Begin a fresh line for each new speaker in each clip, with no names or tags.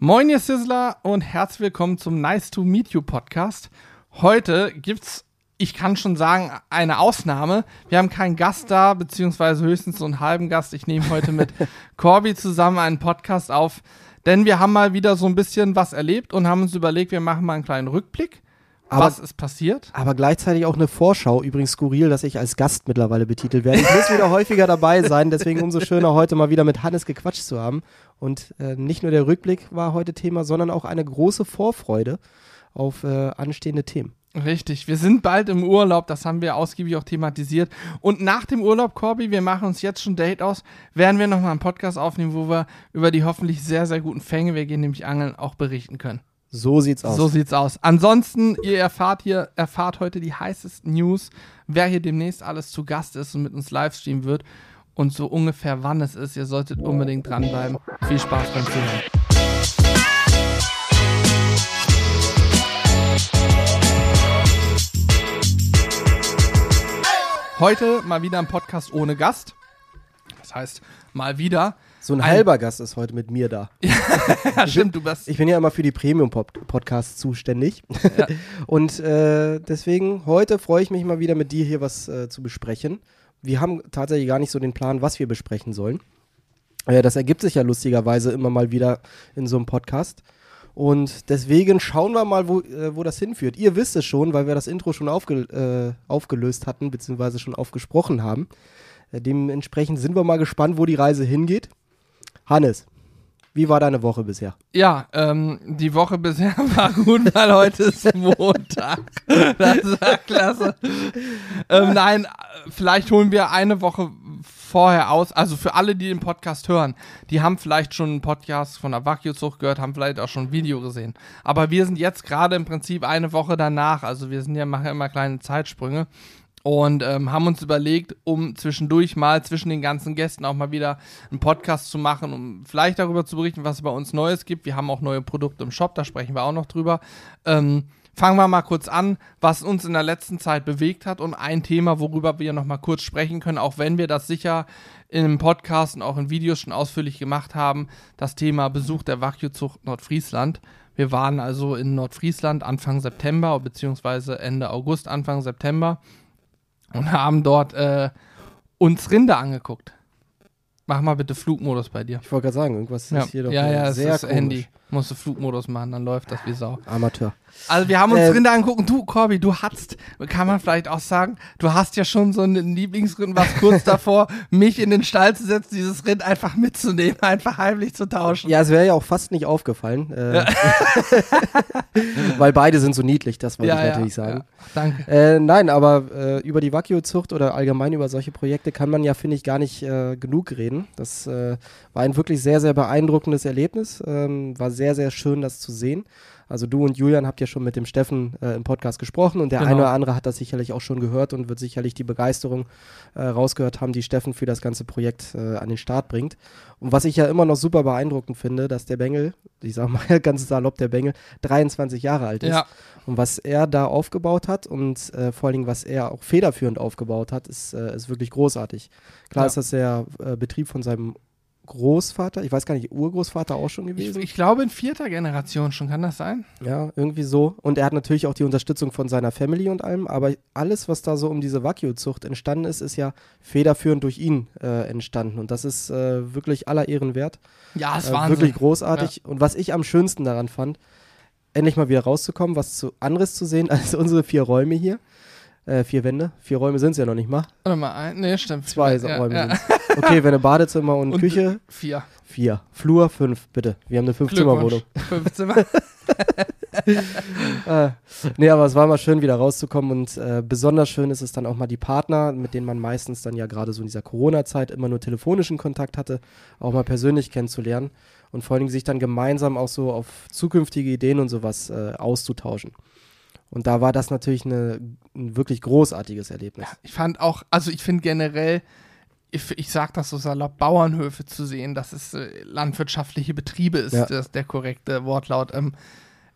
Moin, ihr Sizzler und herzlich willkommen zum Nice to Meet You Podcast. Heute gibt's, ich kann schon sagen, eine Ausnahme. Wir haben keinen Gast da, beziehungsweise höchstens so einen halben Gast. Ich nehme heute mit Corby zusammen einen Podcast auf, denn wir haben mal wieder so ein bisschen was erlebt und haben uns überlegt, wir machen mal einen kleinen Rückblick.
Aber-
was ist passiert?
Aber gleichzeitig auch eine Vorschau. Übrigens skurril, dass ich als Gast mittlerweile betitelt werde. Ich muss wieder häufiger dabei sein, deswegen umso schöner, heute mal wieder mit Hannes gequatscht zu haben. Und äh, nicht nur der Rückblick war heute Thema, sondern auch eine große Vorfreude auf äh, anstehende Themen.
Richtig, wir sind bald im Urlaub, das haben wir ausgiebig auch thematisiert. Und nach dem Urlaub, Corby, wir machen uns jetzt schon Date aus, werden wir nochmal einen Podcast aufnehmen, wo wir über die hoffentlich sehr, sehr guten Fänge, wir gehen nämlich angeln, auch berichten können.
So sieht's aus.
So sieht's aus. Ansonsten, ihr erfahrt hier, erfahrt heute die heißesten News, wer hier demnächst alles zu Gast ist und mit uns livestreamen wird und so ungefähr wann es ist. Ihr solltet unbedingt dranbleiben. Viel Spaß beim Zuhören. Heute mal wieder ein Podcast ohne Gast. Das heißt, mal wieder.
So ein
ein-
halber Gast ist heute mit mir da.
Ja, stimmt, du bist.
Ich bin ja immer für die Premium-Podcasts zuständig. Und äh, deswegen, heute freue ich mich mal wieder mit dir hier was äh, zu besprechen. Wir haben tatsächlich gar nicht so den Plan, was wir besprechen sollen. Äh, das ergibt sich ja lustigerweise immer mal wieder in so einem Podcast. Und deswegen schauen wir mal, wo, äh, wo das hinführt. Ihr wisst es schon, weil wir das Intro schon aufge äh, aufgelöst hatten, beziehungsweise schon aufgesprochen haben. Äh, dementsprechend sind wir mal gespannt, wo die Reise hingeht. Hannes, wie war deine Woche bisher?
Ja, ähm, die Woche bisher war gut, weil heute ist Montag. Das war klasse. Ähm, nein, vielleicht holen wir eine Woche vorher aus. Also für alle, die den Podcast hören, die haben vielleicht schon einen Podcast von Wagyu-Zucht gehört, haben vielleicht auch schon ein Video gesehen. Aber wir sind jetzt gerade im Prinzip eine Woche danach. Also wir sind ja, machen ja immer kleine Zeitsprünge. Und ähm, haben uns überlegt, um zwischendurch mal zwischen den ganzen Gästen auch mal wieder einen Podcast zu machen, um vielleicht darüber zu berichten, was es bei uns Neues gibt. Wir haben auch neue Produkte im Shop, da sprechen wir auch noch drüber. Ähm, fangen wir mal kurz an, was uns in der letzten Zeit bewegt hat und ein Thema, worüber wir noch mal kurz sprechen können, auch wenn wir das sicher einem Podcast und auch in Videos schon ausführlich gemacht haben, das Thema Besuch der Wagyu-Zucht Nordfriesland. Wir waren also in Nordfriesland Anfang September beziehungsweise Ende August, Anfang September und haben dort äh, uns Rinder angeguckt. Mach mal bitte Flugmodus bei dir.
Ich wollte gerade sagen, irgendwas
Ja,
ist hier doch
ja, ja,
sehr
ist
komisch.
Handy. Musst du Flugmodus machen, dann läuft das wie Sau.
Amateur.
Also wir haben uns
Ähm,
Rinder angucken. Du, Corby, du hast, kann man vielleicht auch sagen, du hast ja schon so einen Lieblingsrind, was kurz davor, mich in den Stall zu setzen, dieses Rind einfach mitzunehmen, einfach heimlich zu tauschen.
Ja, es wäre ja auch fast nicht aufgefallen. Äh, weil beide sind so niedlich, das wollte ich natürlich sagen.
ja. Danke.
Äh, nein, aber äh, über die Wagyu-Zucht oder allgemein über solche Projekte kann man ja, finde ich, gar nicht äh, genug reden. Das äh, war ein wirklich sehr, sehr beeindruckendes Erlebnis. Ähm, war sehr, sehr schön, das zu sehen. Also du und Julian habt ja schon mit dem Steffen äh, im Podcast gesprochen und der
Genau.
eine oder andere hat das sicherlich auch schon gehört und wird sicherlich die Begeisterung äh, rausgehört haben, die Steffen für das ganze Projekt äh, an den Start bringt. Und was ich ja immer noch super beeindruckend finde, dass der Bengel, ich sag mal ganz salopp, der Bengel 23 Jahre alt ist.
Ja,
Und was er da aufgebaut hat und äh, vor allen Dingen, was er auch federführend aufgebaut hat, ist, äh, ist wirklich großartig. Klar
Ja.
ist das der äh, Betrieb von seinem Großvater, ich weiß gar nicht, Urgroßvater auch schon
ich,
gewesen.
ich glaube in vierter Generation schon, kann das sein?
ja, irgendwie so. Und er hat natürlich auch die Unterstützung von seiner Family und allem, aber alles, was da so um diese Wagyu-Zucht entstanden ist, ist ja federführend durch ihn äh, entstanden. Und das ist äh, wirklich aller Ehren wert.
Ja, das
Äh,
war
wirklich großartig. Und was ich am schönsten daran fand, endlich mal wieder rauszukommen, was zu anderes zu sehen als unsere vier Räume hier. Äh, vier Wände. Vier Räume sind es ja noch nicht mal.
Warte mal, ein, nee, stimmt.
Zwei
ja,
Räume
ja.
sind Okay, wenn eine Badezimmer und,
Und
Küche,
Vier.
vier. Flur, fünf, bitte. Wir haben eine Fünf-Zimmer-Wohnung.
Fünf Zimmer.
Äh, nee, aber es war mal schön, wieder rauszukommen und äh, besonders schön ist es dann auch mal die Partner, mit denen man meistens dann ja gerade so in dieser Corona-Zeit immer nur telefonischen Kontakt hatte, auch mal persönlich kennenzulernen und vor allen Dingen sich dann gemeinsam auch so auf zukünftige Ideen und sowas äh, auszutauschen. Und da war das natürlich eine, ein wirklich großartiges Erlebnis.
Ich fand auch, also ich finde generell, ich, ich sag das so salopp, Bauernhöfe zu sehen, dass es äh, landwirtschaftliche Betriebe ist,
Ja.
das der korrekte Wortlaut, ähm,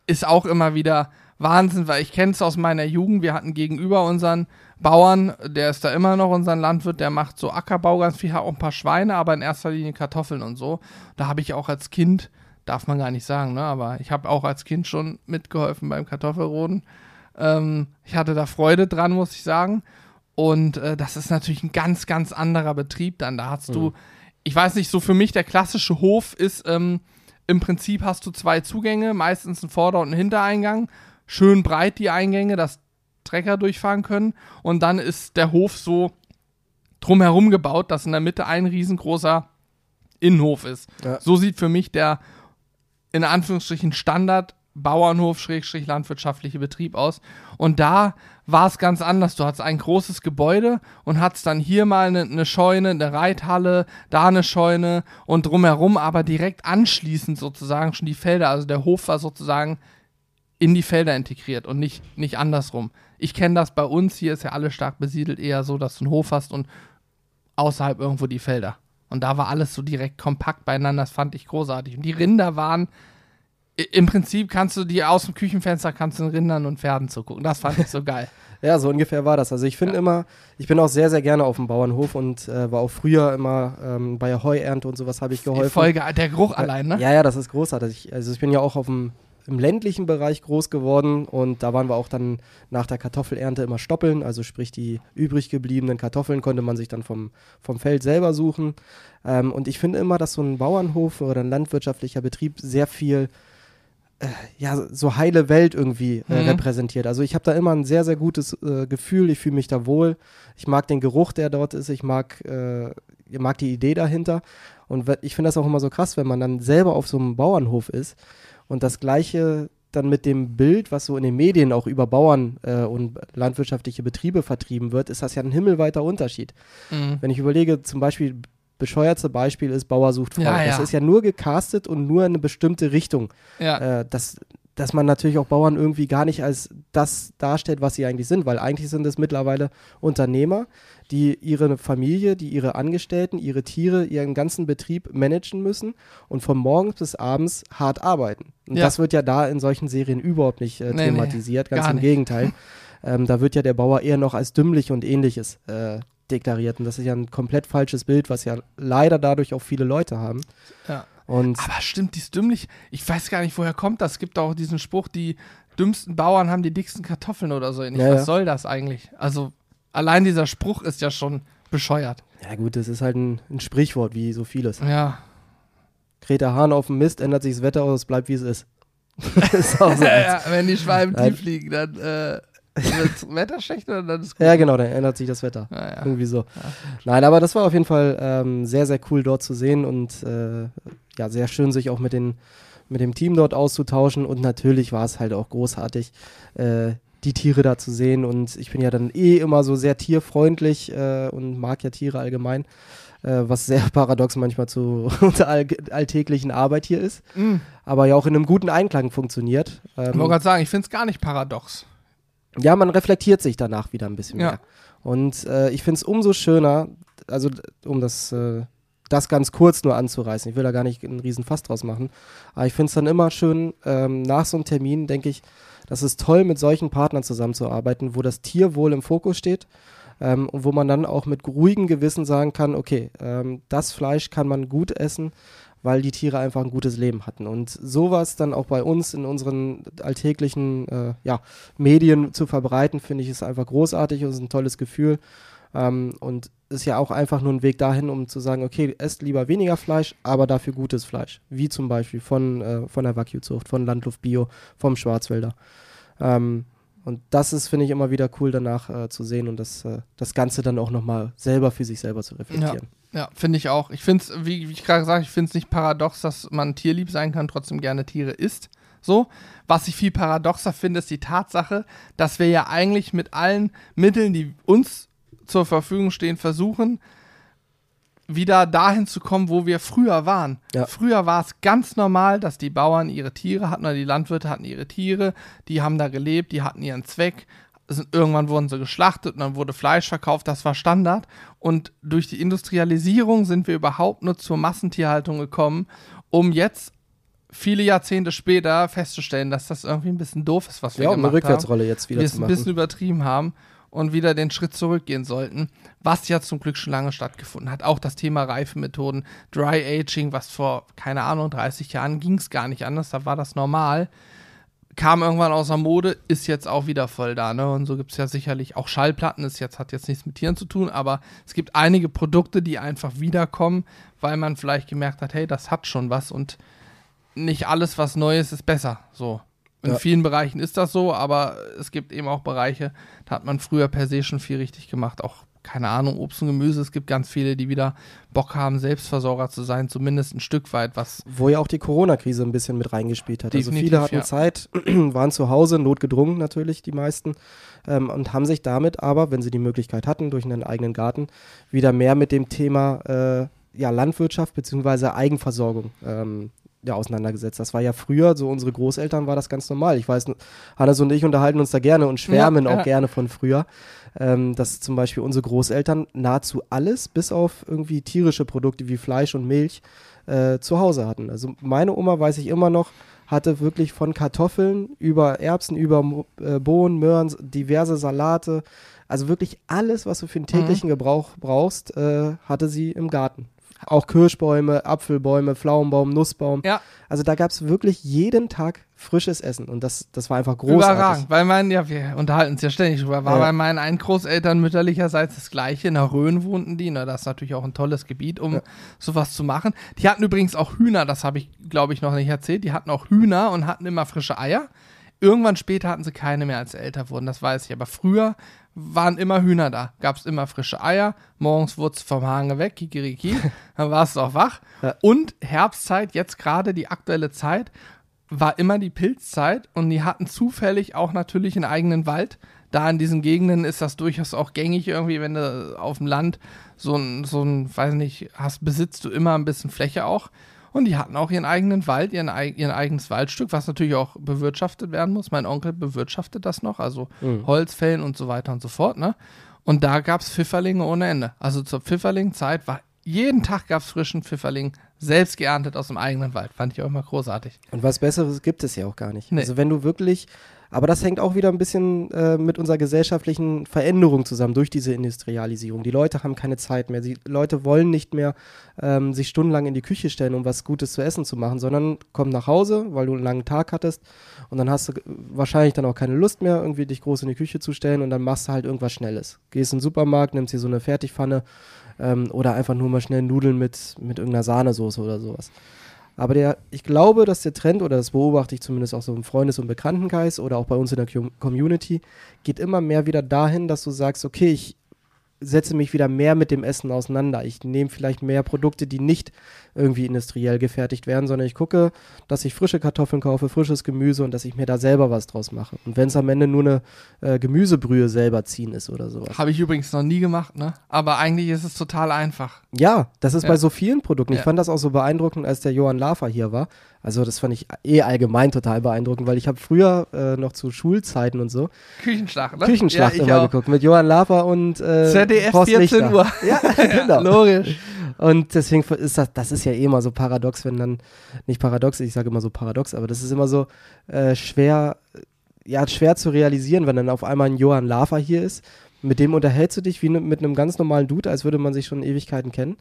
ist auch immer wieder Wahnsinn, weil ich kenne es aus meiner Jugend. Wir hatten gegenüber unseren Bauern, der ist da immer noch unser Landwirt, der macht so Ackerbau ganz viel, hat auch ein paar Schweine, aber in erster Linie Kartoffeln und so. Da habe ich auch als Kind darf man gar nicht sagen, ne? aber ich habe auch als Kind schon mitgeholfen beim Kartoffelroden. Ähm, ich hatte da Freude dran, muss ich sagen. Und äh, das ist natürlich ein ganz, ganz anderer Betrieb dann. Da hast mhm. du, ich weiß nicht, so für mich der klassische Hof ist, ähm, im Prinzip hast du zwei Zugänge, meistens ein Vorder- und ein Hintereingang. Schön breit die Eingänge, dass Trecker durchfahren können. Und dann ist der Hof so drumherum gebaut, dass in der Mitte ein riesengroßer Innenhof ist. Ja. So sieht für mich der in Anführungsstrichen Standard Bauernhof, Schrägstrich, landwirtschaftliche Betrieb aus. Und da war es ganz anders. Du hattest ein großes Gebäude und hattest dann hier mal eine, eine, Scheune, eine Reithalle, da eine Scheune und drumherum aber direkt anschließend sozusagen schon die Felder. Also der Hof war sozusagen in die Felder integriert und nicht, nicht andersrum. Ich kenne das bei uns, hier ist ja alles stark besiedelt, eher so, dass du einen Hof hast und außerhalb irgendwo die Felder. Und da war alles so direkt kompakt beieinander, das fand ich großartig. Und die Rinder waren, im Prinzip kannst du die aus dem Küchenfenster kannst du Rindern und Pferden zugucken. Das fand ich so geil.
ja, so ungefähr war das. Also ich finde ja. immer, ich bin auch sehr, sehr gerne auf dem Bauernhof und äh, war auch früher immer ähm, bei der Heuernte und sowas habe ich geholfen. Die
Folge, der Geruch äh, allein, ne?
Ja, ja, das ist großartig. Also ich bin ja auch auf dem im ländlichen Bereich groß geworden und da waren wir auch dann nach der Kartoffelernte immer stoppeln, also sprich die übrig gebliebenen Kartoffeln konnte man sich dann vom, vom Feld selber suchen. Ähm, und ich finde immer, dass so ein Bauernhof oder ein landwirtschaftlicher Betrieb sehr viel äh, ja, so heile Welt irgendwie äh, mhm. repräsentiert. Also ich habe da immer ein sehr, sehr gutes äh, Gefühl, ich fühle mich da wohl. Ich mag den Geruch, der dort ist, ich mag, äh, ich mag die Idee dahinter. Und ich finde das auch immer so krass, wenn man dann selber auf so einem Bauernhof ist und das Gleiche dann mit dem Bild, was so in den Medien auch über Bauern äh, und landwirtschaftliche Betriebe vertrieben wird, ist das ja ein himmelweiter Unterschied. Mhm. Wenn ich überlege, zum Beispiel, bescheuertste Beispiel ist Bauer sucht Frau. Ja, ja. Das ist ja nur gecastet und nur in eine bestimmte Richtung. Ja. Äh, das, dass man natürlich auch Bauern irgendwie gar nicht als das darstellt, was sie eigentlich sind, weil eigentlich sind es mittlerweile Unternehmer, die ihre Familie, die ihre Angestellten, ihre Tiere, ihren ganzen Betrieb managen müssen und von morgens bis abends hart arbeiten. Und ja. das wird ja da in solchen Serien überhaupt nicht äh, thematisiert, nee, ganz im nicht. Gegenteil. Ähm, da wird ja der Bauer eher noch als dümmlich und ähnliches äh, deklariert. Und das ist ja ein komplett falsches Bild, was ja leider dadurch auch viele Leute haben.
Ja. Und Aber stimmt, die dümmlich, ich weiß gar nicht, woher kommt das. Es gibt auch diesen Spruch, die dümmsten Bauern haben die dicksten Kartoffeln oder so. Ja, was ja. soll das eigentlich? Also allein dieser Spruch ist ja schon bescheuert.
Ja, gut, das ist halt ein, ein Sprichwort, wie so vieles.
Ja.
Greta Hahn auf dem Mist, ändert sich das Wetter aus, es bleibt wie es ist.
ist so ja, wenn die Schwalben tief fliegen, dann äh, das Wetter schlecht oder dann ist
gut? Ja, genau, dann ändert sich das Wetter. Ja, ja. Irgendwie so. Nein, aber das war auf jeden Fall ähm, sehr, sehr cool dort zu sehen und äh, ja, sehr schön, sich auch mit, den, mit dem Team dort auszutauschen. Und natürlich war es halt auch großartig, äh, die Tiere da zu sehen. Und ich bin ja dann eh immer so sehr tierfreundlich äh, und mag ja Tiere allgemein, äh, was sehr paradox manchmal zu unserer all alltäglichen Arbeit hier ist. Mm. Aber ja auch in einem guten Einklang funktioniert.
Ähm, ich wollte gerade sagen, ich finde es gar nicht paradox.
Ja, man reflektiert sich danach wieder ein bisschen mehr. Und äh, ich finde es umso schöner, also um das, äh, das ganz kurz nur anzureißen, ich will da gar nicht einen riesen Fass draus machen, aber ich finde es dann immer schön, ähm, nach so einem Termin denke ich, das ist toll, mit solchen Partnern zusammenzuarbeiten, wo das Tierwohl im Fokus steht ähm, und wo man dann auch mit ruhigem Gewissen sagen kann, okay, ähm, das Fleisch kann man gut essen, weil die Tiere einfach ein gutes Leben hatten. Und sowas dann auch bei uns in unseren alltäglichen äh, ja, Medien zu verbreiten, finde ich, ist einfach großartig und ist ein tolles Gefühl. Ähm, und ist ja auch einfach nur ein Weg dahin, um zu sagen, okay, esst lieber weniger Fleisch, aber dafür gutes Fleisch. Wie zum Beispiel von, äh, von der Wagyu-Zucht, von Landluft Bio, vom Schwarzwälder. Ähm, und das ist, finde ich, immer wieder cool danach äh, zu sehen und das, äh, das Ganze dann auch nochmal selber für sich selber zu reflektieren.
Ja, ja finde ich auch. Ich finde es, wie, wie, ich gerade gesagt habe, ich finde es nicht paradox, dass man tierlieb sein kann, trotzdem gerne Tiere isst. So. Was ich viel paradoxer finde, ist die Tatsache, dass wir ja eigentlich mit allen Mitteln, die uns zur Verfügung stehen, versuchen, wieder dahin zu kommen, wo wir früher waren. Ja. Früher war es ganz normal, dass die Bauern ihre Tiere hatten oder die Landwirte hatten ihre Tiere, die haben da gelebt, die hatten ihren Zweck. Irgendwann wurden sie geschlachtet und dann wurde Fleisch verkauft, das war Standard. Und durch die Industrialisierung sind wir überhaupt nur zur Massentierhaltung gekommen, um jetzt viele Jahrzehnte später festzustellen, dass das irgendwie ein bisschen doof ist, was wir ja, gemacht haben. Ja,
eine Rückwärtsrolle jetzt wieder
wir es ein bisschen übertrieben haben und wieder den Schritt zurückgehen sollten, was ja zum Glück schon lange stattgefunden hat. Auch das Thema Reifenmethoden, Dry Aging, was vor, keine Ahnung, 30 Jahren ging es gar nicht anders, da war das normal. Kam irgendwann außer Mode, ist jetzt auch wieder voll da, ne? Und so gibt es ja sicherlich auch Schallplatten, das jetzt, hat jetzt nichts mit Tieren zu tun, aber es gibt einige Produkte, die einfach wiederkommen, weil man vielleicht gemerkt hat, hey, das hat schon was und nicht alles, was Neues, ist besser. So. In
Ja.
vielen Bereichen ist das so, aber es gibt eben auch Bereiche, da hat man früher per se schon viel richtig gemacht. Auch, keine Ahnung, Obst und Gemüse. Es gibt ganz viele, die wieder Bock haben, Selbstversorger zu sein, zumindest ein Stück weit, was
Wo ja auch die Corona-Krise ein bisschen mit reingespielt hat. also
Definitiv,
viele hatten
ja.
Zeit, waren zu Hause, notgedrungen natürlich, die meisten, ähm, und haben sich damit aber, wenn sie die Möglichkeit hatten, durch einen eigenen Garten, wieder mehr mit dem Thema äh, ja, Landwirtschaft bzw. Eigenversorgung ähm, ja, auseinandergesetzt. Das war ja früher, so unsere Großeltern war das ganz normal. Ich weiß, Hannes und ich unterhalten uns da gerne und schwärmen
Ja,
auch
ja.
gerne von früher. Ähm, dass zum Beispiel unsere Großeltern nahezu alles, bis auf irgendwie tierische Produkte wie Fleisch und Milch, äh, zu Hause hatten. Also meine Oma, weiß ich immer noch, hatte wirklich von Kartoffeln über Erbsen, über äh, Bohnen, Möhren, diverse Salate, also wirklich alles, was du für den täglichen Gebrauch brauchst, äh, hatte sie im Garten. Auch Kirschbäume, Apfelbäume, Pflaumenbaum, Nussbaum.
Ja.
Also da gab es wirklich jeden Tag frisches Essen und das, das war einfach großartig.
überragend. Weil mein, ja, wir unterhalten uns ja ständig drüber, war
Ja.
bei meinen einen Großeltern mütterlicherseits das gleiche. In der Rhön wohnten die, ne, das ist natürlich auch ein tolles Gebiet, um
Ja.
sowas zu machen. Die hatten übrigens auch Hühner, das habe ich, glaube ich, noch nicht erzählt. Die hatten auch Hühner und hatten immer frische Eier. Irgendwann später hatten sie keine mehr, als sie älter wurden, das weiß ich. Aber früher waren immer Hühner da. Gab es immer frische Eier. Morgens wurde es vom Hahn weg, kikiriki. dann warst du auch wach.
Ja.
Und Herbstzeit, jetzt gerade die aktuelle Zeit, war immer die Pilzzeit und die hatten zufällig auch natürlich einen eigenen Wald. Da in diesen Gegenden ist das durchaus auch gängig irgendwie, wenn du auf dem Land so ein, so ein, weiß nicht, hast, besitzt du immer ein bisschen Fläche auch. Und die hatten auch ihren eigenen Wald, ihren, ihren eigenes Waldstück, was natürlich auch bewirtschaftet werden muss. Mein Onkel bewirtschaftet das noch, also
Mhm.
Holzfällen und so weiter und so fort, ne? Und da gab es Pfifferlinge ohne Ende. Also zur Pfifferlingzeit war jeden Tag gab es frischen Pfifferling, selbst geerntet aus dem eigenen Wald. Fand ich auch immer großartig.
Und was Besseres gibt es ja auch gar nicht.
Nee.
Also wenn du wirklich, aber das hängt auch wieder ein bisschen äh, mit unserer gesellschaftlichen Veränderung zusammen durch diese Industrialisierung. Die Leute haben keine Zeit mehr. Die Leute wollen nicht mehr ähm, sich stundenlang in die Küche stellen, um was Gutes zu essen zu machen, sondern kommen nach Hause, weil du einen langen Tag hattest und dann hast du wahrscheinlich dann auch keine Lust mehr, irgendwie dich groß in die Küche zu stellen und dann machst du halt irgendwas Schnelles. Gehst in den Supermarkt, nimmst dir so eine Fertigpfanne ähm, oder einfach nur mal schnell Nudeln mit, mit irgendeiner Sahnesoße oder sowas. Aber der, ich glaube, dass der Trend, oder das beobachte ich zumindest auch so im Freundes- und Bekanntenkreis oder auch bei uns in der Com- Community, geht immer mehr wieder dahin, dass du sagst, okay, ich setze mich wieder mehr mit dem Essen auseinander. Ich nehme vielleicht mehr Produkte, die nicht irgendwie industriell gefertigt werden, sondern ich gucke, dass ich frische Kartoffeln kaufe, frisches Gemüse und dass ich mir da selber was draus mache. Und wenn es am Ende nur eine äh, Gemüsebrühe selber ziehen ist oder sowas.
Habe ich übrigens noch nie gemacht, ne? Aber eigentlich ist es total einfach.
Ja, das ist
Ja.
bei so vielen Produkten. Ich
Ja.
fand das auch so beeindruckend, als der Johann Lafer hier war. Also das fand ich eh allgemein total beeindruckend, weil ich habe früher äh, noch zu Schulzeiten und so
Küchenschlacht, ne?
Küchenschlacht
ja,
immer
auch.
geguckt mit Johann Lafer und äh,
ZDF
Horst
14
Lichter.
Uhr.
Ja, genau.
Logisch.
Und deswegen ist das, das ist ja eh immer so paradox, wenn dann, nicht paradox, ich sage immer so paradox, aber das ist immer so äh, schwer, ja, schwer zu realisieren, wenn dann auf einmal ein Johann Lafer hier ist. Mit dem unterhältst du dich wie ne, mit einem ganz normalen Dude, als würde man sich schon Ewigkeiten kennen.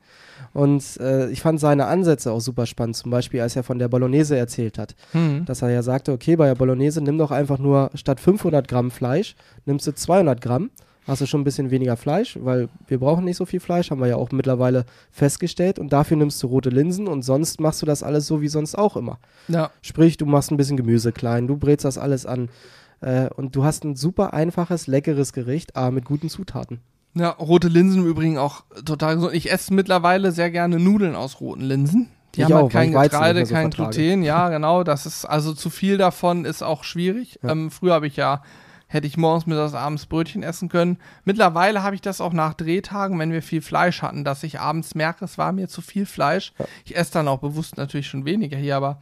Und äh, ich fand seine Ansätze auch super spannend, zum Beispiel als er von der Bolognese erzählt hat
Hm.
dass er ja sagte, okay, bei der Bolognese nimm doch einfach nur statt 500 Gramm Fleisch, nimmst du 200 Gramm, hast du schon ein bisschen weniger Fleisch, weil wir brauchen nicht so viel Fleisch, haben wir ja auch mittlerweile festgestellt und dafür nimmst du rote Linsen und sonst machst du das alles so wie sonst auch immer.
Ja.
Sprich, du machst ein bisschen Gemüse klein, du brätst das alles an äh, und du hast ein super einfaches, leckeres Gericht, aber mit guten Zutaten.
Ja, rote Linsen im Übrigen auch total gesund. Ich esse mittlerweile sehr gerne Nudeln aus roten Linsen. Die
Ich
haben
auch,
halt kein Getreide,
so
kein. Gluten. Ja, genau. Das ist also zu viel davon ist auch schwierig.
Ja.
Ähm, früher habe ich ja hätte ich morgens, mittags, abends Brötchen essen können. Mittlerweile habe ich das auch nach Drehtagen, wenn wir viel Fleisch hatten, dass ich abends merke, es war mir zu viel Fleisch. Ich esse dann auch bewusst natürlich schon weniger hier, aber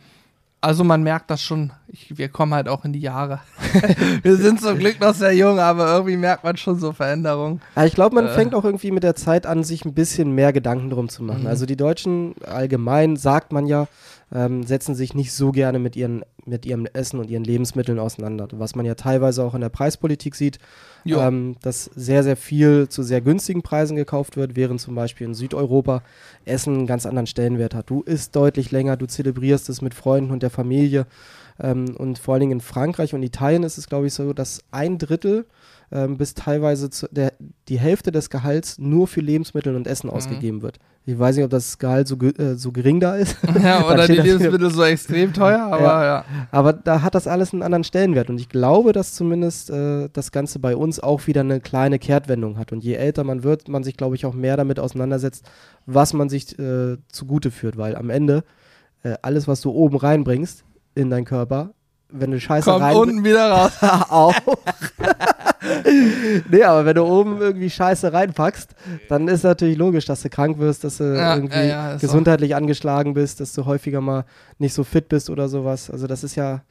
also man merkt das schon ich, wir kommen halt auch in die Jahre. wir sind zum Glück noch sehr jung, aber irgendwie merkt man schon so Veränderungen.
Ja, ich glaube, man äh. fängt auch irgendwie mit der Zeit an, sich ein bisschen mehr Gedanken drum zu machen. Mhm. Also die Deutschen allgemein, sagt man ja, ähm, setzen sich nicht so gerne mit, ihren, mit ihrem Essen und ihren Lebensmitteln auseinander. Was man ja teilweise auch in der Preispolitik sieht, ähm, dass sehr, sehr viel zu sehr günstigen Preisen gekauft wird, während zum Beispiel in Südeuropa Essen einen ganz anderen Stellenwert hat. Du isst deutlich länger, du zelebrierst es mit Freunden und der Familie. Ähm, und vor allen Dingen in Frankreich und Italien ist es, glaube ich, so, dass ein Drittel ähm, bis teilweise der, die Hälfte des Gehalts nur für Lebensmittel und Essen mhm. ausgegeben wird. Ich weiß nicht, ob das Gehalt so, äh, so gering da ist.
Ja, oder die Lebensmittel so extrem teuer, aber ja. ja.
Aber da hat das alles einen anderen Stellenwert und ich glaube, dass zumindest äh, das Ganze bei uns auch wieder eine kleine Kehrtwendung hat. Und je älter man wird, man sich, glaube ich, auch mehr damit auseinandersetzt, was man sich äh, zugute führt, weil am Ende äh, alles, was du oben reinbringst in deinen Körper, wenn du Scheiße
Kommt rein... unten wieder raus.
auch. nee, aber wenn du oben irgendwie Scheiße reinpackst, dann ist natürlich logisch, dass du krank wirst, dass du ja, irgendwie ja, ja, gesundheitlich so. angeschlagen bist, dass du häufiger mal nicht so fit bist oder sowas. Also das ist ja,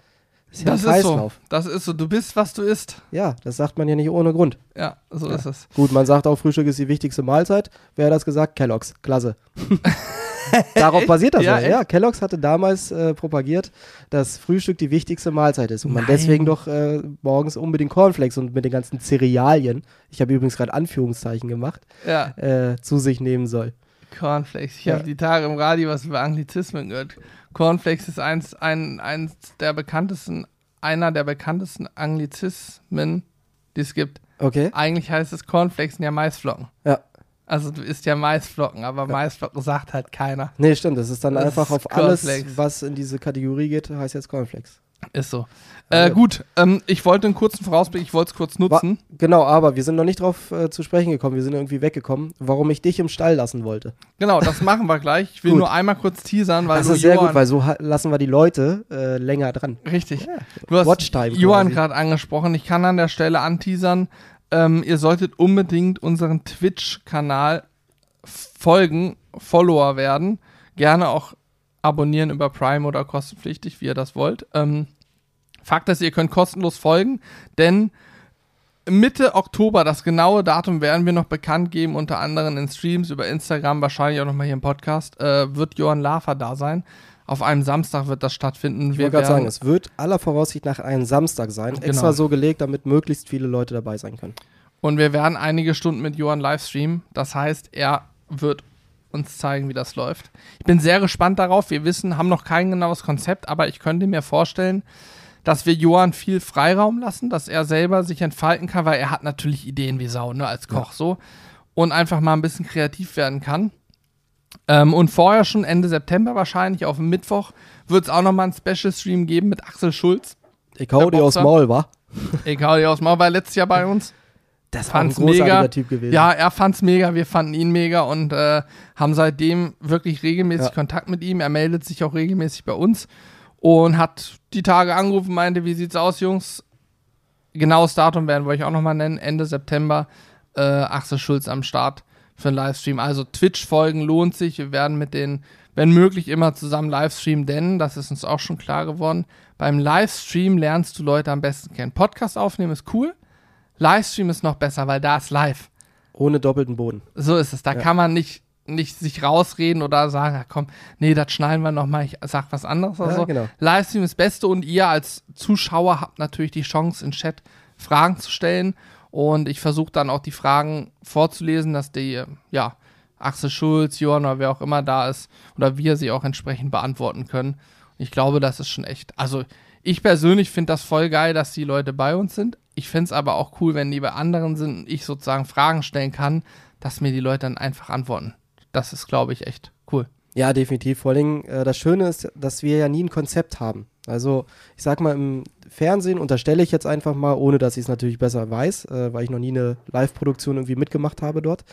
ist ja das. Ist so. Das ist so. Du bist, was du isst.
Ja, das sagt man ja nicht ohne Grund.
Ja, so ist es.
Gut, man sagt auch, Frühstück ist die wichtigste Mahlzeit. Wer hat das gesagt? Kellogg's. Klasse. Darauf basiert das ja. Ja, Kellogg's hatte damals äh, propagiert, dass Frühstück die wichtigste Mahlzeit ist und Nein. man deswegen doch äh, morgens unbedingt Cornflakes und mit den ganzen Cerealien, ich habe übrigens gerade Anführungszeichen gemacht,
ja.
äh, zu sich nehmen soll.
Cornflakes. Ich ja. habe die Tage im Radio was über Anglizismen gehört. Cornflakes ist eins, ein, eins der bekanntesten, einer der bekanntesten Anglizismen, die es gibt.
Okay.
Eigentlich heißt es Cornflakes ja Maisflocken.
Ja.
Also du isst ja Maisflocken, aber. Maisflocken sagt halt keiner.
Nee, stimmt. Das ist dann das einfach auf alles, was in diese Kategorie geht, heißt jetzt Cornflakes.
Ist so. Äh, gut, ähm, ich wollte einen kurzen Vorausblick, ich wollte es kurz nutzen.
War, genau, aber wir sind noch nicht drauf äh, zu sprechen gekommen, wir sind irgendwie weggekommen, warum ich dich im Stall lassen wollte.
Genau, das machen wir gleich. Ich will nur einmal kurz teasern, weil
Das ist sehr Johann gut, weil so lassen wir die Leute äh, länger dran.
Richtig. Ja, du hast Watchtime Johann gerade angesprochen, ich kann an der Stelle anteasern, ähm, ihr solltet unbedingt unseren Twitch-Kanal folgen, Follower werden. Gerne auch abonnieren über Prime oder kostenpflichtig, wie ihr das wollt. Ähm, Fakt ist, ihr könnt kostenlos folgen, denn Mitte Oktober, das genaue Datum werden wir noch bekannt geben, unter anderem in Streams über Instagram, wahrscheinlich auch nochmal hier im Podcast, äh, wird Johann Lafer da sein. Auf einem Samstag wird das stattfinden.
Ich wollte gerade sagen, es wird aller Voraussicht nach einem Samstag sein. Genau. Extra so gelegt, damit möglichst viele Leute dabei sein können.
Und wir werden einige Stunden mit Johann livestreamen. Das heißt, er wird uns zeigen, wie das läuft. Ich bin sehr gespannt darauf. Wir wissen, haben noch kein genaues Konzept, aber ich könnte mir vorstellen, dass wir Johann viel Freiraum lassen, dass er selber sich entfalten kann, weil er hat natürlich Ideen wie Sau, ne, als Koch ja. so. Und einfach mal ein bisschen kreativ werden kann. Ähm, und vorher schon Ende September wahrscheinlich auf dem Mittwoch wird es auch nochmal einen Special Stream geben mit Axel Schulz.
Ich hau dir aus Maul, wa?
Ich hau dir aus Maul, war letztes Jahr bei uns.
Das war ein mega. Typ gewesen.
Ja, er fand's mega, wir fanden ihn mega und äh, haben seitdem wirklich regelmäßig ja. Kontakt mit ihm. Er meldet sich auch regelmäßig bei uns und hat die Tage angerufen, meinte, wie sieht's aus, Jungs? Genaues Datum werden wir euch auch nochmal nennen, Ende September. Äh, Axel Schulz am Start für einen Livestream. Also Twitch-Folgen lohnt sich. Wir werden mit den, wenn möglich, immer zusammen Livestreamen, denn, das ist uns auch schon klar geworden, beim Livestream lernst du Leute am besten kennen. Podcast aufnehmen ist cool. Livestream ist noch besser, weil da ist live.
Ohne doppelten Boden.
So ist es. Da ja. kann man nicht, nicht sich rausreden oder sagen, ja, komm, nee, das schneiden wir nochmal, ich sag was anderes oder ja, so. Genau. Livestream ist das Beste und ihr als Zuschauer habt natürlich die Chance, in Chat Fragen zu stellen und ich versuche dann auch die Fragen vorzulesen, dass die, ja, Axel Schulz, Johann oder wer auch immer da ist, oder wir sie auch entsprechend beantworten können. Ich glaube, das ist schon echt. Also, ich persönlich finde das voll geil, dass die Leute bei uns sind. Ich finde es aber auch cool, wenn die bei anderen sind und ich sozusagen Fragen stellen kann, dass mir die Leute dann einfach antworten. Das ist, glaube ich, echt cool.
Ja, definitiv. Vor allem, äh, das Schöne ist, dass wir ja nie ein Konzept haben. Also, ich sag mal, im Fernsehen unterstelle ich jetzt einfach mal, ohne dass ich es natürlich besser weiß, äh, weil ich noch nie eine Live-Produktion irgendwie mitgemacht habe dort.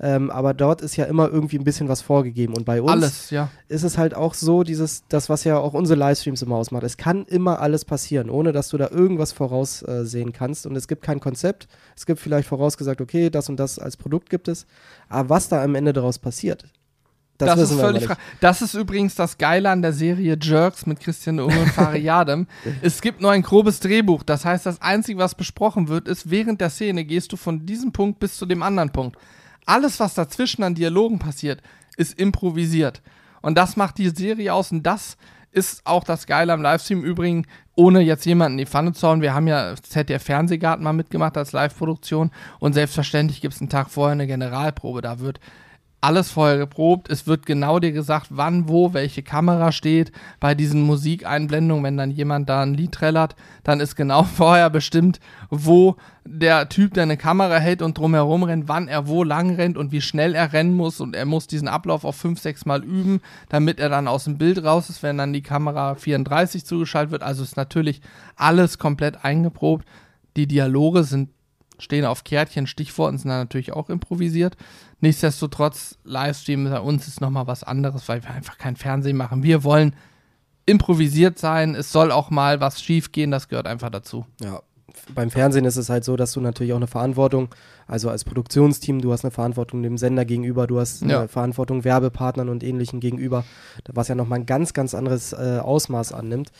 Ähm, aber dort ist ja immer irgendwie ein bisschen was vorgegeben. Und bei uns
alles, ja.
ist es halt auch so, dieses, das, was ja auch unsere Livestreams immer ausmacht. Es kann immer alles passieren, ohne dass du da irgendwas voraussehen kannst. Und es gibt kein Konzept. Es gibt vielleicht vorausgesagt, okay, das und das als Produkt gibt es. Aber was da am Ende daraus passiert, Das,
Das, ist völlig. Das ist übrigens das Geile an der Serie Jerks mit Christian Unge und Fariadem. es gibt nur ein grobes Drehbuch. Das heißt, das Einzige, was besprochen wird, ist, während der Szene gehst du von diesem Punkt bis zu dem anderen Punkt. Alles, was dazwischen an Dialogen passiert, ist improvisiert. Und das macht die Serie aus und das ist auch das Geile am Livestream. Übrigens, ohne jetzt jemanden in die Pfanne zu hauen, wir haben ja ZDF Fernsehgarten mal mitgemacht als Live-Produktion und selbstverständlich gibt es einen Tag vorher eine Generalprobe. Da wird alles vorher geprobt. Es wird genau dir gesagt, wann, wo, welche Kamera steht. Bei diesen Musikeinblendungen, wenn dann jemand da ein Lied trällert, dann ist genau vorher bestimmt, wo der Typ, der eine Kamera hält und drumherum rennt, wann er wo lang rennt und wie schnell er rennen muss. Und er muss diesen Ablauf auf fünf, sechs Mal üben, damit er dann aus dem Bild raus ist, wenn dann die Kamera 34 zugeschaltet wird. Also ist natürlich alles komplett eingeprobt. Die Dialoge sind stehen auf Kärtchen, Stichworten sind dann natürlich auch improvisiert. Nichtsdestotrotz, Livestream bei uns ist nochmal was anderes, weil wir einfach kein Fernsehen machen. Wir wollen improvisiert sein. Es soll auch mal was schief gehen, das gehört einfach dazu.
Ja. Beim Fernsehen ist es halt so, dass du natürlich auch eine Verantwortung, also als Produktionsteam, du hast eine Verantwortung dem Sender gegenüber, du hast eine
Ja.
Verantwortung Werbepartnern und ähnlichen gegenüber, was ja nochmal ein ganz, ganz anderes äh, Ausmaß annimmt.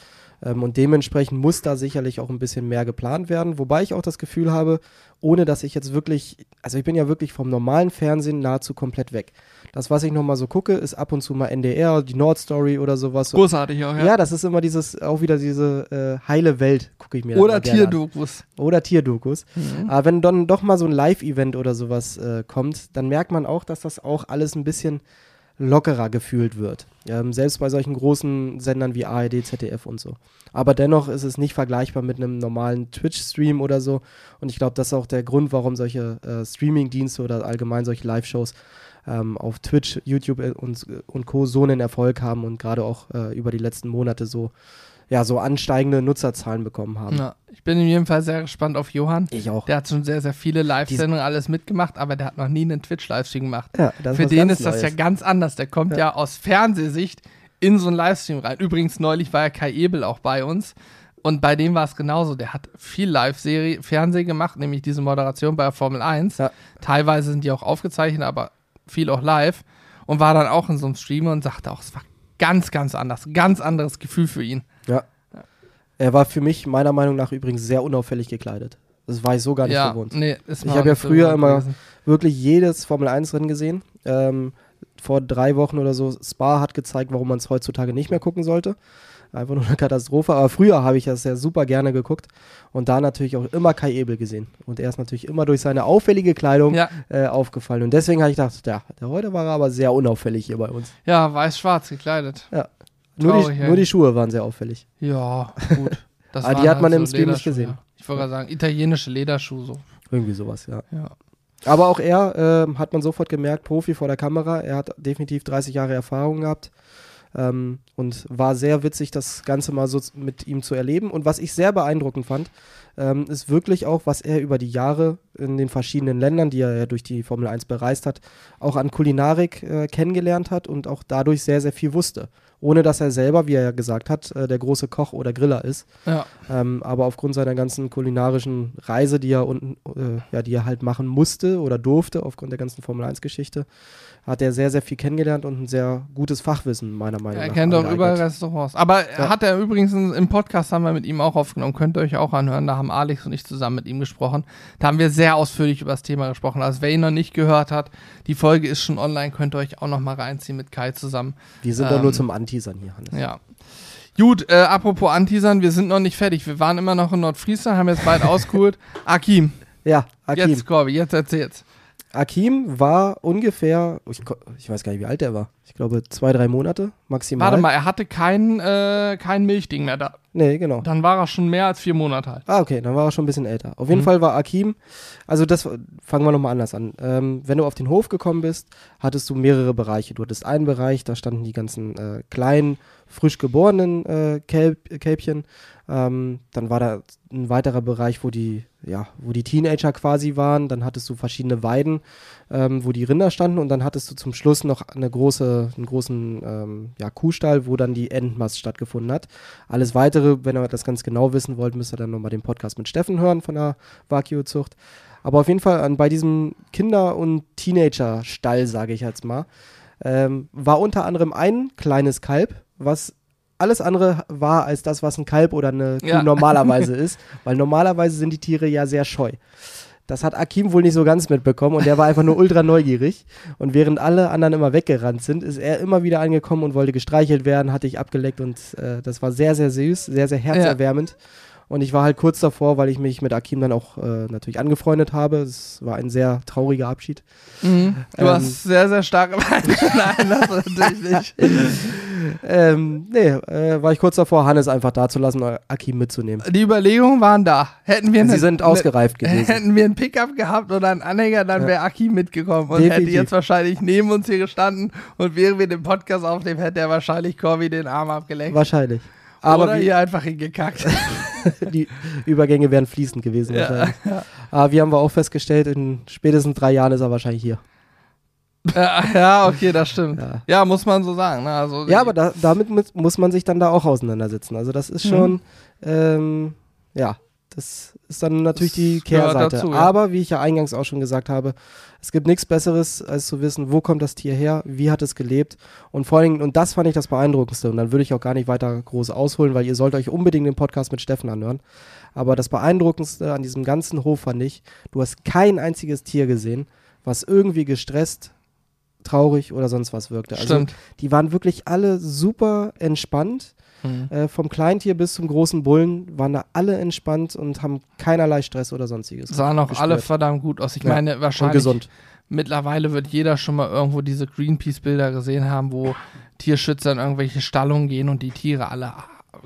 Ähm, und dementsprechend muss da sicherlich auch ein bisschen mehr geplant werden, wobei ich auch das Gefühl habe, ohne dass ich jetzt wirklich, also ich bin ja wirklich vom normalen Fernsehen nahezu komplett weg. Das, was ich nochmal so gucke, ist ab und zu mal NDR, die Nordstory oder sowas. So.
Großartig auch,
Ja. das ist immer dieses, auch wieder diese äh, heile Welt, gucke ich mir
Oder. Tierdokus.
Oder Tierdokus.
Mhm.
Aber wenn dann doch mal so ein Live-Event oder sowas äh, kommt, dann merkt man auch, dass das auch alles ein bisschen lockerer gefühlt wird. Ähm, selbst bei solchen großen Sendern wie ARD, ZDF und so. Aber dennoch ist es nicht vergleichbar mit einem normalen Twitch-Stream oder so. Und ich glaube, das ist auch der Grund, warum solche äh, Streaming-Dienste oder allgemein solche Live-Shows ähm, auf Twitch, YouTube äh, und, und Co. so einen Erfolg haben und gerade auch äh, über die letzten Monate so, ja, so ansteigende Nutzerzahlen bekommen haben.
Ja. Ich bin in jedem Fall sehr gespannt auf Johann.
Ich auch.
Der hat schon sehr, sehr viele Live-Sendungen alles mitgemacht, aber der hat noch nie einen Twitch-Livestream gemacht.
Ja,
Für den ist das ja
Neues.
ganz anders. Der kommt ja,
Ja.
aus Fernsehsicht in so einen Livestream rein. Übrigens, neulich war ja Kai Ebel auch bei uns. Und bei dem war es genauso. Der hat viel Live-Serie, Fernsehen gemacht, nämlich diese Moderation bei der Formel 1.
Ja.
Teilweise sind die auch aufgezeichnet, aber viel auch live. Und war dann auch in so einem Stream und sagte auch, es war ganz, ganz anders. Ganz anderes Gefühl für ihn.
Ja. Er war für mich meiner Meinung nach übrigens sehr unauffällig gekleidet. Das war ich so gar nicht
ja,
gewohnt.
nee,
Ich
mir
hab
auch
ja
so
früher immer-
gewesen.
Wirklich jedes Formel 1 Rennen gesehen. Ähm, vor drei Wochen oder so. Spa hat gezeigt, warum man es heutzutage nicht mehr gucken sollte. Einfach nur eine Katastrophe. Aber früher habe ich das ja super gerne geguckt. Und da natürlich auch immer Kai Ebel gesehen. Und er ist natürlich immer durch seine auffällige Kleidung
Ja,
äh, aufgefallen. Und deswegen habe ich gedacht, ja, der heute war er aber sehr unauffällig hier bei uns.
ja weiß-schwarz gekleidet.
Nur die, nur die Schuhe waren sehr auffällig.
Ja, gut. Das
Aber die
waren
hat man
halt
im Stream nicht gesehen.
Ja. Ich wollte gerade sagen, italienische Lederschuhe so.
Irgendwie sowas, ja.
Ja.
Aber auch er ähm, hat man sofort gemerkt, Profi vor der Kamera. Er hat definitiv 30 Jahre Erfahrung gehabt ähm, und war sehr witzig, das Ganze mal so mit ihm zu erleben. Und was ich sehr beeindruckend fand, ähm, ist wirklich auch, was er über die Jahre in den verschiedenen Ländern, die er ja durch die Formel 1 bereist hat, auch an Kulinarik äh, kennengelernt hat und auch dadurch sehr, sehr viel wusste. Ohne dass er selber, wie er ja gesagt hat, äh, der große Koch oder Griller ist.
Ja.
Ähm, aber aufgrund seiner ganzen kulinarischen Reise, die er unten, äh, ja, die er halt machen musste oder durfte, aufgrund der ganzen Formel 1-Geschichte, hat er sehr, sehr viel kennengelernt und ein sehr gutes Fachwissen, meiner Meinung
Er
nach.
kennt auch überall Restaurants. Aber
Ja.
hat er übrigens im Podcast haben wir mit ihm auch aufgenommen. Könnt ihr euch auch anhören. Da haben Alex und ich zusammen mit ihm gesprochen. Da haben wir sehr ausführlich über das Thema gesprochen. Also wer ihn noch nicht gehört hat, die Folge ist schon online. Könnt ihr euch auch noch mal reinziehen mit Kai zusammen.
Wir sind doch nur
ähm,
zum Anteasern hier, Hannes.
Ja. Gut, äh, apropos Anteasern, wir sind noch nicht fertig. Wir waren immer noch in Nordfriesland, haben jetzt bald ausgeholt. Akim,
Ja, Akim.
jetzt Corby, jetzt erzähl's.
Akim war ungefähr, ich, ich weiß gar nicht, wie alt er war. Ich glaube, zwei, drei Monate maximal.
Warte mal, er hatte kein, äh, kein Milchding mehr da.
Nee, genau.
Dann war er schon mehr als vier Monate alt.
Ah, okay, dann war er schon ein bisschen älter. Auf jeden
Mhm.
Fall war Akim, also das fangen wir nochmal anders an. Ähm, wenn du auf den Hof gekommen bist, hattest du mehrere Bereiche. Du hattest einen Bereich, da standen die ganzen äh, kleinen, frisch geborenen äh, Kälb, Kälbchen. Ähm, dann war da ein weiterer Bereich, wo die, ja, wo die Teenager quasi waren. Dann hattest du verschiedene Weiden, ähm, wo die Rinder standen. Und dann hattest du zum Schluss noch eine große, einen großen ähm, ja, Kuhstall, wo dann die Endmast stattgefunden hat. Alles weitere, wenn ihr das ganz genau wissen wollt, müsst ihr dann nochmal den Podcast mit Steffen hören von der Wagyu-Zucht. Aber auf jeden Fall an, bei diesem Kinder- und Teenager-Stall, sage ich jetzt mal, ähm, war unter anderem ein kleines Kalb, was alles andere war als das, was ein Kalb oder eine Kuh
Ja.
normalerweise ist, weil normalerweise sind die Tiere ja sehr scheu. Das hat Akim wohl nicht so ganz mitbekommen und der war einfach nur ultra neugierig. Und während alle anderen immer weggerannt sind, ist er immer wieder angekommen und wollte gestreichelt werden, hatte ich abgeleckt und äh, das war sehr, sehr süß, sehr, sehr herzerwärmend. Und ich war halt kurz davor, weil ich mich mit Akim dann auch äh, natürlich angefreundet habe. Es war ein sehr trauriger Abschied.
Mhm. Du
Ähm.
hast sehr, sehr starke Beine. Nein, das natürlich nicht.
Ähm, nee, äh, war ich kurz davor, Hannes einfach da zu lassen und Akim mitzunehmen.
Die Überlegungen waren da. Hätten wir
Sie
eine-
sind ausgereift
eine-
gewesen.
Hätten wir einen Pickup gehabt oder einen Anhänger, dann
Ja.
wäre Aki mitgekommen und hätte
Definitiv.
jetzt wahrscheinlich neben uns hier gestanden und während wir den Podcast aufnehmen, hätte er wahrscheinlich Corby den Arm abgeleckt.
Wahrscheinlich. Aber
oder
wie,
hier einfach hingekackt.
die Übergänge wären fließend gewesen.
ja.
wahrscheinlich. Aber wir haben wir auch festgestellt, in spätestens drei Jahren ist er wahrscheinlich hier.
Ja, ja, okay, das stimmt.
Ja.
Ja, muss man so sagen. Ne? Also
Ja, aber da, damit mu- muss man sich dann da auch auseinandersetzen. Also das ist
Mhm.
schon, ähm, ja, das ist dann natürlich die
Das gehört
Kehrseite.
dazu, ja.
Aber wie ich ja eingangs auch schon gesagt habe, es gibt nichts Besseres, als zu wissen, wo kommt das Tier her, wie hat es gelebt und vor allen Dingen, und das fand ich das Beeindruckendste und dann würde ich auch gar nicht weiter groß ausholen, weil ihr sollt euch unbedingt den Podcast mit Steffen anhören. Aber das Beeindruckendste an diesem ganzen Hof fand ich, du hast kein einziges Tier gesehen, was irgendwie gestresst, traurig oder sonst was wirkte. Also
Stimmt.
die waren wirklich alle super entspannt.
Mhm.
Äh, vom Kleintier bis zum großen Bullen waren da alle entspannt und haben keinerlei Stress oder sonstiges.
Sahen auch alle verdammt gut aus. Ich
Ja.
meine, wahrscheinlich
gesund.
mittlerweile wird jeder schon mal irgendwo diese Greenpeace-Bilder gesehen haben, wo Tierschützer in irgendwelche Stallungen gehen und die Tiere alle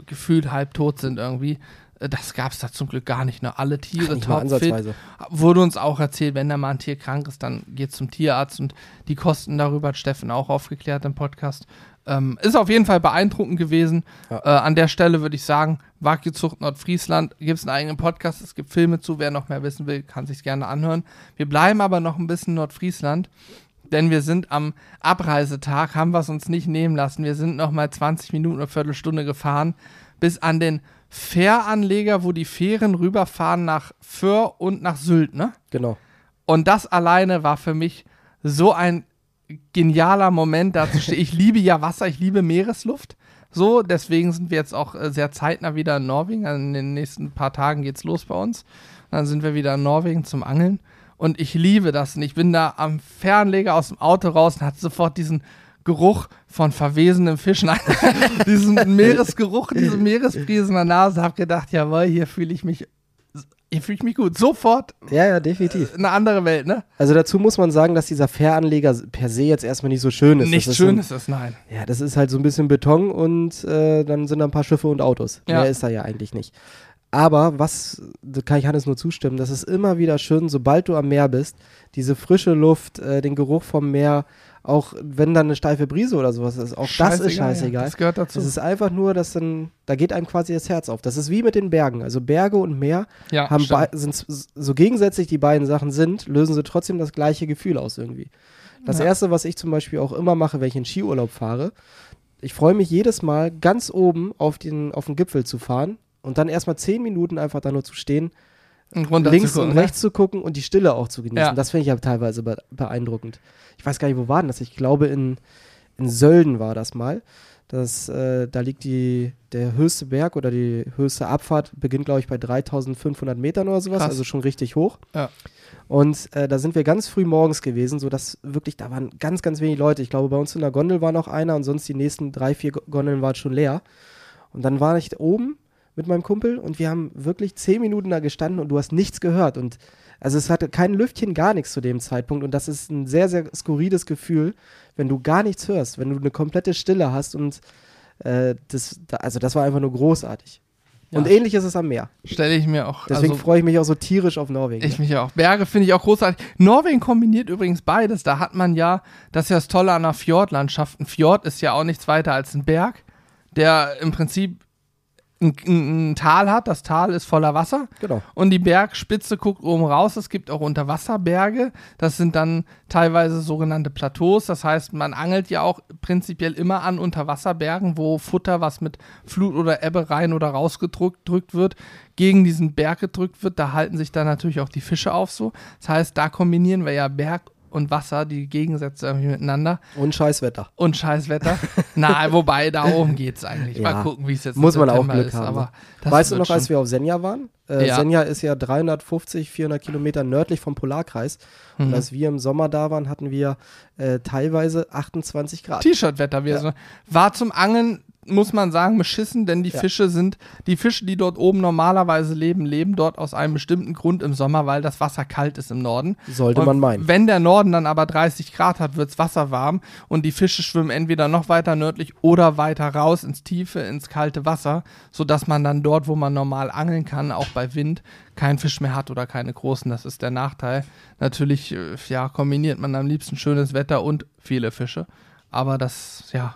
gefühlt halbtot sind irgendwie. Äh, Das gab es da zum Glück gar nicht. Ne? Alle Tiere
Nicht
topfit. Wurde uns auch erzählt, wenn da mal ein Tier krank ist, dann geht zum Tierarzt und die Kosten darüber hat Steffen auch aufgeklärt im Podcast. Ähm, ist auf jeden Fall beeindruckend gewesen.
Ja.
Äh, an der Stelle würde ich sagen, Wagyu-Zucht Nordfriesland gibt es einen eigenen Podcast, es gibt Filme zu, wer noch mehr wissen will, kann sich gerne anhören. Wir bleiben aber noch ein bisschen Nordfriesland, denn wir sind am Abreisetag, haben wir es uns nicht nehmen lassen. Wir sind noch mal 20 Minuten oder Viertelstunde gefahren bis an den Fähranleger, wo die Fähren rüberfahren nach Föhr und nach Sylt, ne?
Genau.
Und das alleine war für mich so ein genialer Moment, da zu stehen. Ich liebe ja Wasser, ich liebe Meeresluft. So, deswegen sind wir jetzt auch äh, sehr zeitnah wieder in Norwegen. Also in den nächsten paar Tagen geht's los bei uns. Dann sind wir wieder in Norwegen zum Angeln. Und ich liebe das. Und ich bin da am Fernleger aus dem Auto raus und hatte sofort diesen Geruch von verwesenen Fischen. diesen Meeresgeruch, diese Meeresbrise in der Nase. Hab gedacht, jawohl, hier fühle ich mich, hier fühle ich mich gut. Sofort
Ja, ja, definitiv.
eine andere Welt, ne?
Also dazu muss man sagen, dass dieser Fähranleger per se jetzt erstmal nicht so schön ist.
Nicht
das ist
schön
so,
ist das, nein.
Ja, das ist halt so ein bisschen Beton und äh, dann sind da ein paar Schiffe und Autos.
Ja.
Mehr ist da ja eigentlich nicht. Aber was, da kann ich Hannes nur zustimmen, das ist immer wieder schön, sobald du am Meer bist, diese frische Luft, äh, den Geruch vom Meer, auch wenn dann eine steife Brise oder sowas ist, auch das ist
Ja.
scheißegal.
Das gehört dazu.
Es ist einfach nur, dass dann, da geht einem quasi das Herz auf. Das ist wie mit den Bergen. Also Berge und Meer
ja,
haben sind so gegensätzlich die beiden Sachen sind, lösen sie trotzdem das gleiche Gefühl aus irgendwie. Das
Ja.
erste, was ich zum Beispiel auch immer mache, wenn ich in Skiurlaub fahre, ich freue mich jedes Mal ganz oben auf den, auf den Gipfel zu fahren und dann erstmal zehn Minuten einfach da nur zu stehen, links
gucken,
und
ne?
rechts zu gucken und die Stille auch zu genießen.
Ja.
Das finde ich ja teilweise be beeindruckend. Ich weiß gar nicht, wo war denn das? Ich glaube, in, in Sölden war das mal. Das, äh, da liegt die, der höchste Berg oder die höchste Abfahrt, beginnt, glaube ich, bei 3500 Metern oder sowas,
Krass.
also schon richtig hoch.
Ja.
Und äh, da sind wir ganz früh morgens gewesen, sodass wirklich, da waren ganz, ganz wenig Leute. Ich glaube, bei uns in der Gondel war noch einer und sonst die nächsten drei, vier Go- Gondeln waren schon leer. Und dann war ich oben mit meinem Kumpel und wir haben wirklich zehn Minuten da gestanden und du hast nichts gehört. Und also es hatte kein Lüftchen, gar nichts zu dem Zeitpunkt. Und das ist ein sehr, sehr skurriles Gefühl, wenn du gar nichts hörst, wenn du eine komplette Stille hast. Und äh, das, da, also das war einfach nur großartig. Und
Ja.
ähnlich ist es am Meer.
Stelle ich mir auch.
Deswegen
also,
freue ich mich auch so tierisch auf Norwegen.
ich mich auch. Berge finde ich auch großartig. Norwegen kombiniert übrigens beides. Da hat man ja, das ist ja das Tolle an einer Fjordlandschaft. Ein Fjord ist ja auch nichts weiter als ein Berg, der im Prinzip ein, ein, Tal hat. Das Tal ist voller Wasser.
genau.
Und die Bergspitze guckt oben raus. Es gibt auch Unterwasserberge. Das sind dann teilweise sogenannte Plateaus. Das heißt, man angelt ja auch prinzipiell immer an Unterwasserbergen, wo Futter, was mit Flut oder Ebbe rein oder rausgedrückt drückt wird, gegen diesen Berg gedrückt wird. Da halten sich dann natürlich auch die Fische auf so. Das heißt, da kombinieren wir ja Berg und Wasser, die Gegensätze irgendwie miteinander.
Und Scheißwetter.
Und Scheißwetter. Na, wobei, da oben geht's eigentlich.
Ja.
Mal gucken, wie es jetzt
Muss man auch
September
Glück
ist.
haben,
Aber
ne? weißt du noch, als wir auf Senja waren? Äh,
Ja.
Senja ist ja 350, 400 Kilometer nördlich vom Polarkreis. Und
Mhm.
als wir im Sommer da waren, hatten wir äh, teilweise 28 Grad.
T-Shirt-Wetter.
Ja.
so, war zum Angeln, muss man sagen, beschissen, denn die
Ja.
Fische sind, die Fische, die dort oben normalerweise leben, leben dort aus einem bestimmten Grund im Sommer, weil das Wasser kalt ist im Norden.
Sollte
Und
man meinen.
Wenn der Norden dann aber 30 Grad hat, wirds Wasser warm und die Fische schwimmen entweder noch weiter nördlich oder weiter raus ins Tiefe, ins kalte Wasser, sodass man dann dort, wo man normal angeln kann, auch bei Wind, keinen Fisch mehr hat oder keine großen. Das ist der Nachteil. Natürlich, äh, ja, kombiniert man am liebsten schönes Wetter und viele Fische. Aber das, ja,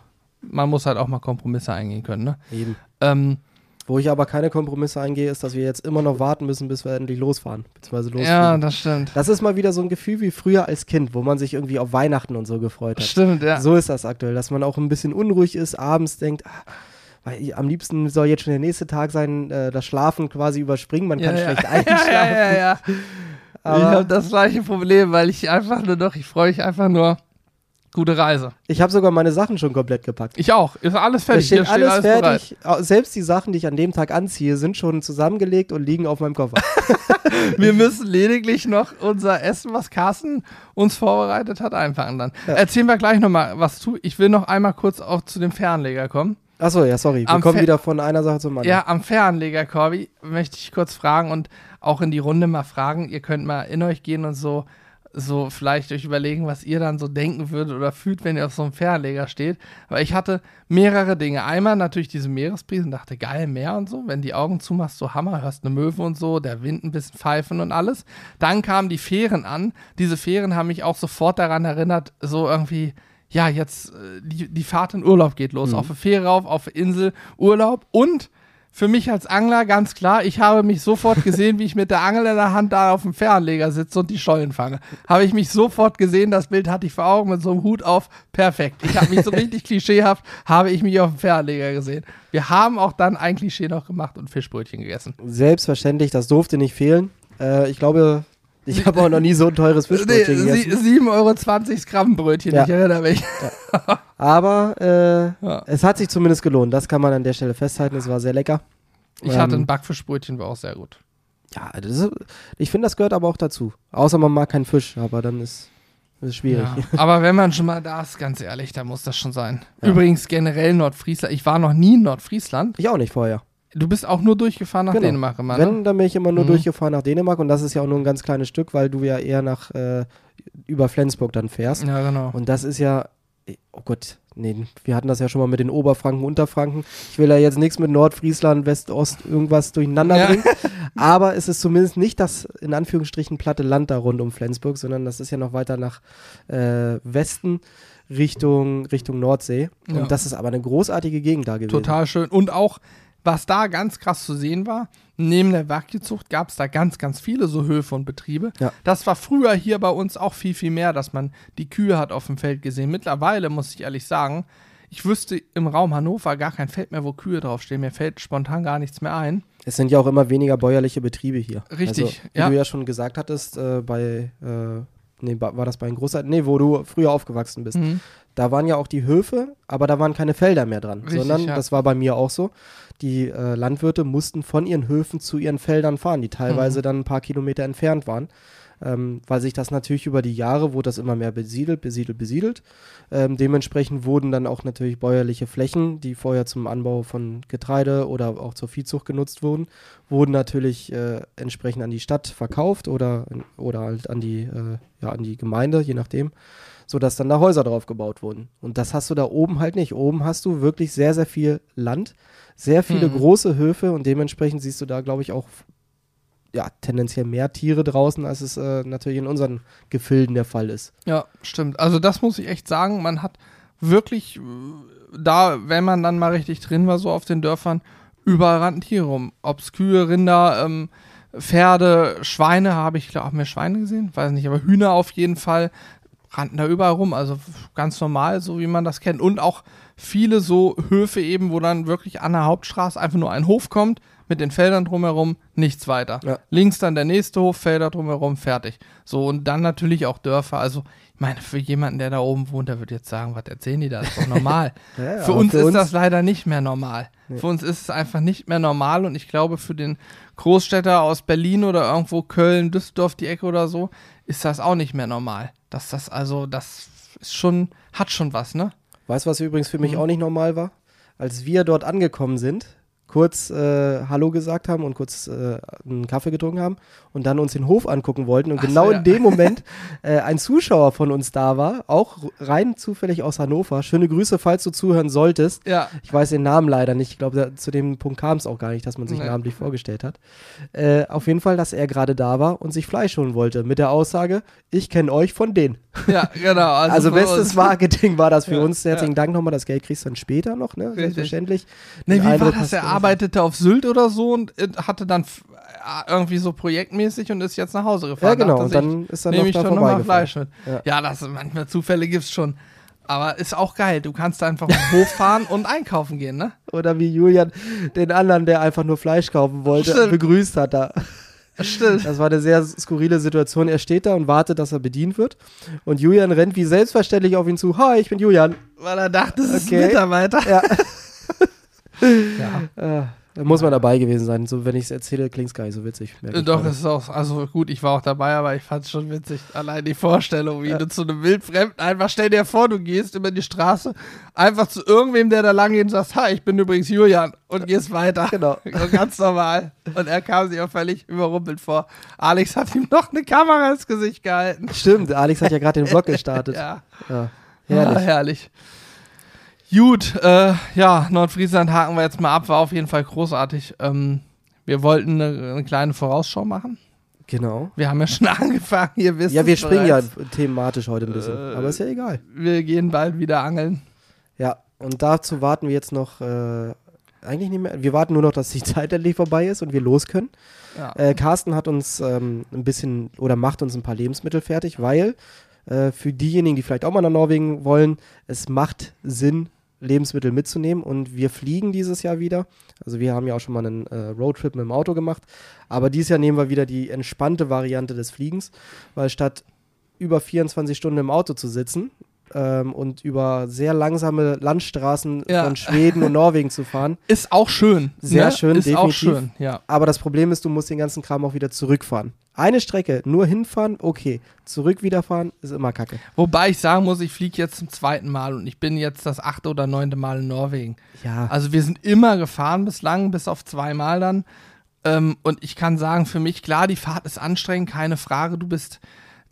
man muss halt auch mal Kompromisse eingehen können. Ne?
Eben.
Ähm,
Wo ich aber keine Kompromisse eingehe, ist, dass wir jetzt immer noch warten müssen, bis wir endlich losfahren. Beziehungsweise losfliegen.
ja, das stimmt.
das ist mal wieder so ein Gefühl wie früher als Kind, wo man sich irgendwie auf Weihnachten und so gefreut hat.
Stimmt, ja.
So ist das aktuell, dass man auch ein bisschen unruhig ist, abends denkt, ah, weil am liebsten soll jetzt schon der nächste Tag sein, äh, das Schlafen quasi überspringen, man kann
ja,
schlecht
ja.
einschlafen.
ja, ja, ja, ja. ich habe das gleiche Problem, weil ich einfach nur doch, ich freue mich einfach nur, gute Reise.
ich habe sogar meine Sachen schon komplett gepackt.
Ich auch. Ist alles
Da
fertig.
steht
Hier
alles,
bereit.
fertig. Au- Selbst die Sachen, die ich an dem Tag anziehe, sind schon zusammengelegt und liegen auf meinem Koffer.
Wir müssen lediglich noch unser Essen, was Carsten uns vorbereitet hat, einpacken dann.
Ja.
Erzählen wir gleich nochmal was zu. Ich will noch einmal kurz auch zu dem Fernleger kommen.
Achso, ja, sorry. Wir
Am
kommen
Fe-
wieder von einer Sache zum anderen.
Ja, am Fernleger, Corby, möchte ich kurz fragen und auch in die Runde mal fragen. Ihr könnt mal in euch gehen und so, so vielleicht euch überlegen, was ihr dann so denken würdet oder fühlt, wenn ihr auf so einem Fernleger steht. Aber ich hatte mehrere Dinge. Einmal natürlich diese Meeresbrise und dachte, geil, Meer und so. Wenn die Augen zumachst, so Hammer, hörst eine Möwe und so, der Wind ein bisschen pfeifen und alles. Dann kamen die Fähren an. Diese Fähren haben mich auch sofort daran erinnert, so irgendwie, ja, jetzt äh, die, die Fahrt in Urlaub geht los. Auf eine Fähre rauf, auf eine Insel, Urlaub und für mich als Angler ganz klar, ich habe mich sofort gesehen, wie ich mit der Angel in der Hand da auf dem Fernleger sitze und die Schollen fange. Habe ich mich sofort gesehen, das Bild hatte ich vor Augen mit so einem Hut auf. Perfekt. Ich habe mich so richtig klischeehaft, habe ich mich auf dem Fernleger gesehen. Wir haben auch dann ein Klischee noch gemacht und Fischbrötchen gegessen.
Selbstverständlich, das durfte nicht fehlen. Äh, ich glaube, ich habe auch noch nie so ein teures
Nee,
Fischbrötchen gegessen.
sie- 7,20 Euro Gramm Brötchen,
Ja.
ich erinnere mich.
Aber äh,
Ja.
es hat sich zumindest gelohnt. Das kann man an der Stelle festhalten. Es war sehr lecker.
Ich hatte
Ähm,
ein Backfischbrötchen, war auch sehr gut.
Ja, ist, ich finde, das gehört aber auch dazu. Außer man mag keinen Fisch, aber dann ist es schwierig.
Ja, aber wenn man schon mal da ist, ganz ehrlich, da muss das schon sein.
Ja.
Übrigens generell Nordfriesland. Ich war noch nie in Nordfriesland.
Ich auch nicht vorher.
Du bist auch nur durchgefahren nach
Genau.
Dänemark immer, ne?
Wenn, dann bin ich immer nur
Mhm.
durchgefahren nach Dänemark und das ist ja auch nur ein ganz kleines Stück, weil du ja eher nach äh, über Flensburg dann fährst.
Ja, genau.
Und das ist ja, oh Gott, nee, wir hatten das ja schon mal mit den Oberfranken, Unterfranken. Ich will da jetzt nichts mit Nordfriesland, West, Ost, irgendwas durcheinander
Ja.
bringen. Aber es ist zumindest nicht das, in Anführungsstrichen, platte Land da rund um Flensburg, sondern das ist ja noch weiter nach äh, Westen Richtung, Richtung Nordsee. Und
Ja.
das ist aber eine großartige Gegend da gewesen.
Total schön. Und auch, was da ganz krass zu sehen war, neben der Wagyu-Zucht gab es da ganz, ganz viele so Höfe und Betriebe.
Ja.
Das war früher hier bei uns auch viel, viel mehr, dass man die Kühe hat auf dem Feld gesehen. Mittlerweile muss ich ehrlich sagen, ich wüsste im Raum Hannover gar kein Feld mehr, wo Kühe draufstehen. Mir fällt spontan gar nichts mehr ein.
Es sind ja auch immer weniger bäuerliche Betriebe hier.
Richtig,
Also, wie
ja.
du ja schon gesagt hattest, äh, bei, äh, nee, war das bei den Großeltern? Nee, wo du früher aufgewachsen bist.
Mhm.
Da waren ja auch die Höfe, aber da waren keine Felder mehr dran,
Richtig,
sondern
ja.
das war bei mir auch so. Die äh, Landwirte mussten von ihren Höfen zu ihren Feldern fahren, die teilweise
Mhm.
dann ein paar Kilometer entfernt waren. Ähm, weil sich das natürlich über die Jahre wurde das immer mehr besiedelt, besiedelt, besiedelt. Ähm, dementsprechend wurden dann auch natürlich bäuerliche Flächen, die vorher zum Anbau von Getreide oder auch zur Viehzucht genutzt wurden, wurden natürlich äh, entsprechend an die Stadt verkauft oder, oder halt an die, äh, ja, an die Gemeinde, je nachdem sodass dann da Häuser drauf gebaut wurden. Und das hast du da oben halt nicht. Oben hast du wirklich sehr, sehr viel Land, sehr viele
Mhm.
große Höfe und dementsprechend siehst du da, glaube ich, auch ja, tendenziell mehr Tiere draußen, als es äh, natürlich in unseren Gefilden der Fall ist.
Ja, stimmt. Also das muss ich echt sagen, man hat wirklich äh, da, wenn man dann mal richtig drin war, so auf den Dörfern, überall rannten Tiere rum. Ob's Kühe, Rinder, ähm, Pferde, Schweine habe ich, glaube haben wir Schweine gesehen? Weiß nicht, aber Hühner auf jeden Fall rannten da überall rum. Also ganz normal, so wie man das kennt. Und auch viele so Höfe eben, wo dann wirklich an der Hauptstraße einfach nur ein Hof kommt, mit den Feldern drumherum, nichts weiter.
Ja.
Links dann der nächste Hof, Felder drumherum, fertig. So, und dann natürlich auch Dörfer. Also, ich meine, für jemanden, der da oben wohnt, der wird jetzt sagen, was erzählen die da? Das ist doch normal.
Ja,
für uns
für
ist
uns-
das leider nicht mehr normal. Für uns ist es einfach nicht mehr normal und ich glaube, für den Großstädter aus Berlin oder irgendwo Köln, Düsseldorf, die Ecke oder so, ist das auch nicht mehr normal. Dass das also, das ist schon, hat schon was, ne?
Weißt du, was übrigens für
Mhm.
mich auch nicht normal war? Als wir dort angekommen sind, kurz äh, Hallo gesagt haben und kurz äh, einen Kaffee getrunken haben und dann uns den Hof angucken wollten und
Ach
genau
ja.
in dem Moment äh, ein Zuschauer von uns da war, auch rein zufällig aus Hannover. Schöne Grüße, falls du zuhören solltest.
Ja.
Ich weiß den Namen leider nicht. Ich glaube, zu dem Punkt kam es auch gar nicht, dass man sich
Nee.
namentlich vorgestellt hat. Äh, auf jeden Fall, dass er gerade da war und sich Fleisch holen wollte. Mit der Aussage, ich kenne euch von denen.
Ja, genau.
Also,
für
bestes
uns.
Marketing war das für
Ja,
uns. Herzlichen
ja.
Dank nochmal. Das Geld kriegst du dann später noch, ne? Selbstverständlich.
Ne,
Den
wie war das?
hast
Er
du-
arbeitete auf Sylt oder so und äh, hatte dann äh, irgendwie so projektmäßig und ist jetzt nach Hause gefahren.
Ja, genau.
Dachte
Und dann ist er
nehme
noch
ich
da
doch nochmal. Fleisch mit.
Ja.
Ja, das manchmal Zufälle gibt's schon. Aber ist auch geil. Du kannst da einfach hochfahren und einkaufen gehen, ne?
Oder wie Julian den anderen, der einfach nur Fleisch kaufen wollte,
Stimmt.
begrüßt hat da.
Stimmt.
Das war eine sehr skurrile Situation. Er steht da und wartet, dass er bedient wird. Und Julian rennt wie selbstverständlich auf ihn zu. Hi, ich bin Julian.
Weil er dachte, es ist
Okay.
ein Mitarbeiter.
Ja.
Ja.
Äh, da muss man dabei gewesen sein. So, wenn ich es erzähle, klingt es gar nicht so witzig.
Äh, Doch, es ist auch, also gut, ich war auch dabei, aber ich fand es schon witzig. Allein die Vorstellung, wie du zu einem Wildfremden einfach, stell dir vor, du gehst über die Straße, einfach zu irgendwem, der da lang geht und sagst, hi, ich bin übrigens Julian und gehst weiter.
Genau.
So ganz normal. Und er kam sich auch völlig überrumpelt vor. Alex hat ihm noch eine Kamera ins Gesicht gehalten.
Stimmt, Alex hat ja gerade den Vlog gestartet.
Ja,
Ja.
Herrlich. Ah, herrlich. Gut, äh, ja, Nordfriesland haken wir jetzt mal ab, war auf jeden Fall großartig. Ähm, wir wollten eine, eine kleine Vorausschau machen.
Genau.
Wir haben ja schon angefangen, ihr wisst
Ja, wir springen ja
bereits.
thematisch heute ein bisschen.
Äh,
aber ist ja egal.
Wir gehen bald wieder angeln.
Ja, und dazu warten wir jetzt noch, äh, eigentlich nicht mehr, wir warten nur noch, dass die Zeit endlich vorbei ist und wir los können.
Ja.
Äh, Carsten hat uns ähm, ein bisschen oder macht uns ein paar Lebensmittel fertig, weil äh, für diejenigen, die vielleicht auch mal nach Norwegen wollen, es macht Sinn, Lebensmittel mitzunehmen. Und wir fliegen dieses Jahr wieder. Also wir haben ja auch schon mal einen äh, Roadtrip mit dem Auto gemacht, aber dieses Jahr nehmen wir wieder die entspannte Variante des Fliegens, weil statt über 24 Stunden im Auto zu sitzen ähm, und über sehr langsame Landstraßen
Ja.
von Schweden und Norwegen zu fahren,
Ist auch schön.
Sehr
ne?
schön,
Ist auch
definitiv.
schön, ja.
aber das Problem ist, du musst den ganzen Kram auch wieder zurückfahren. Eine Strecke, nur hinfahren, okay. Zurück wieder fahren, ist immer kacke.
Wobei ich sagen muss, ich fliege jetzt zum zweiten Mal und ich bin jetzt das achte oder neunte Mal in Norwegen.
Ja,
Also wir sind immer gefahren bislang, bis auf zweimal dann. Ähm, und ich kann sagen, für mich, klar, die Fahrt ist anstrengend, keine Frage. Du bist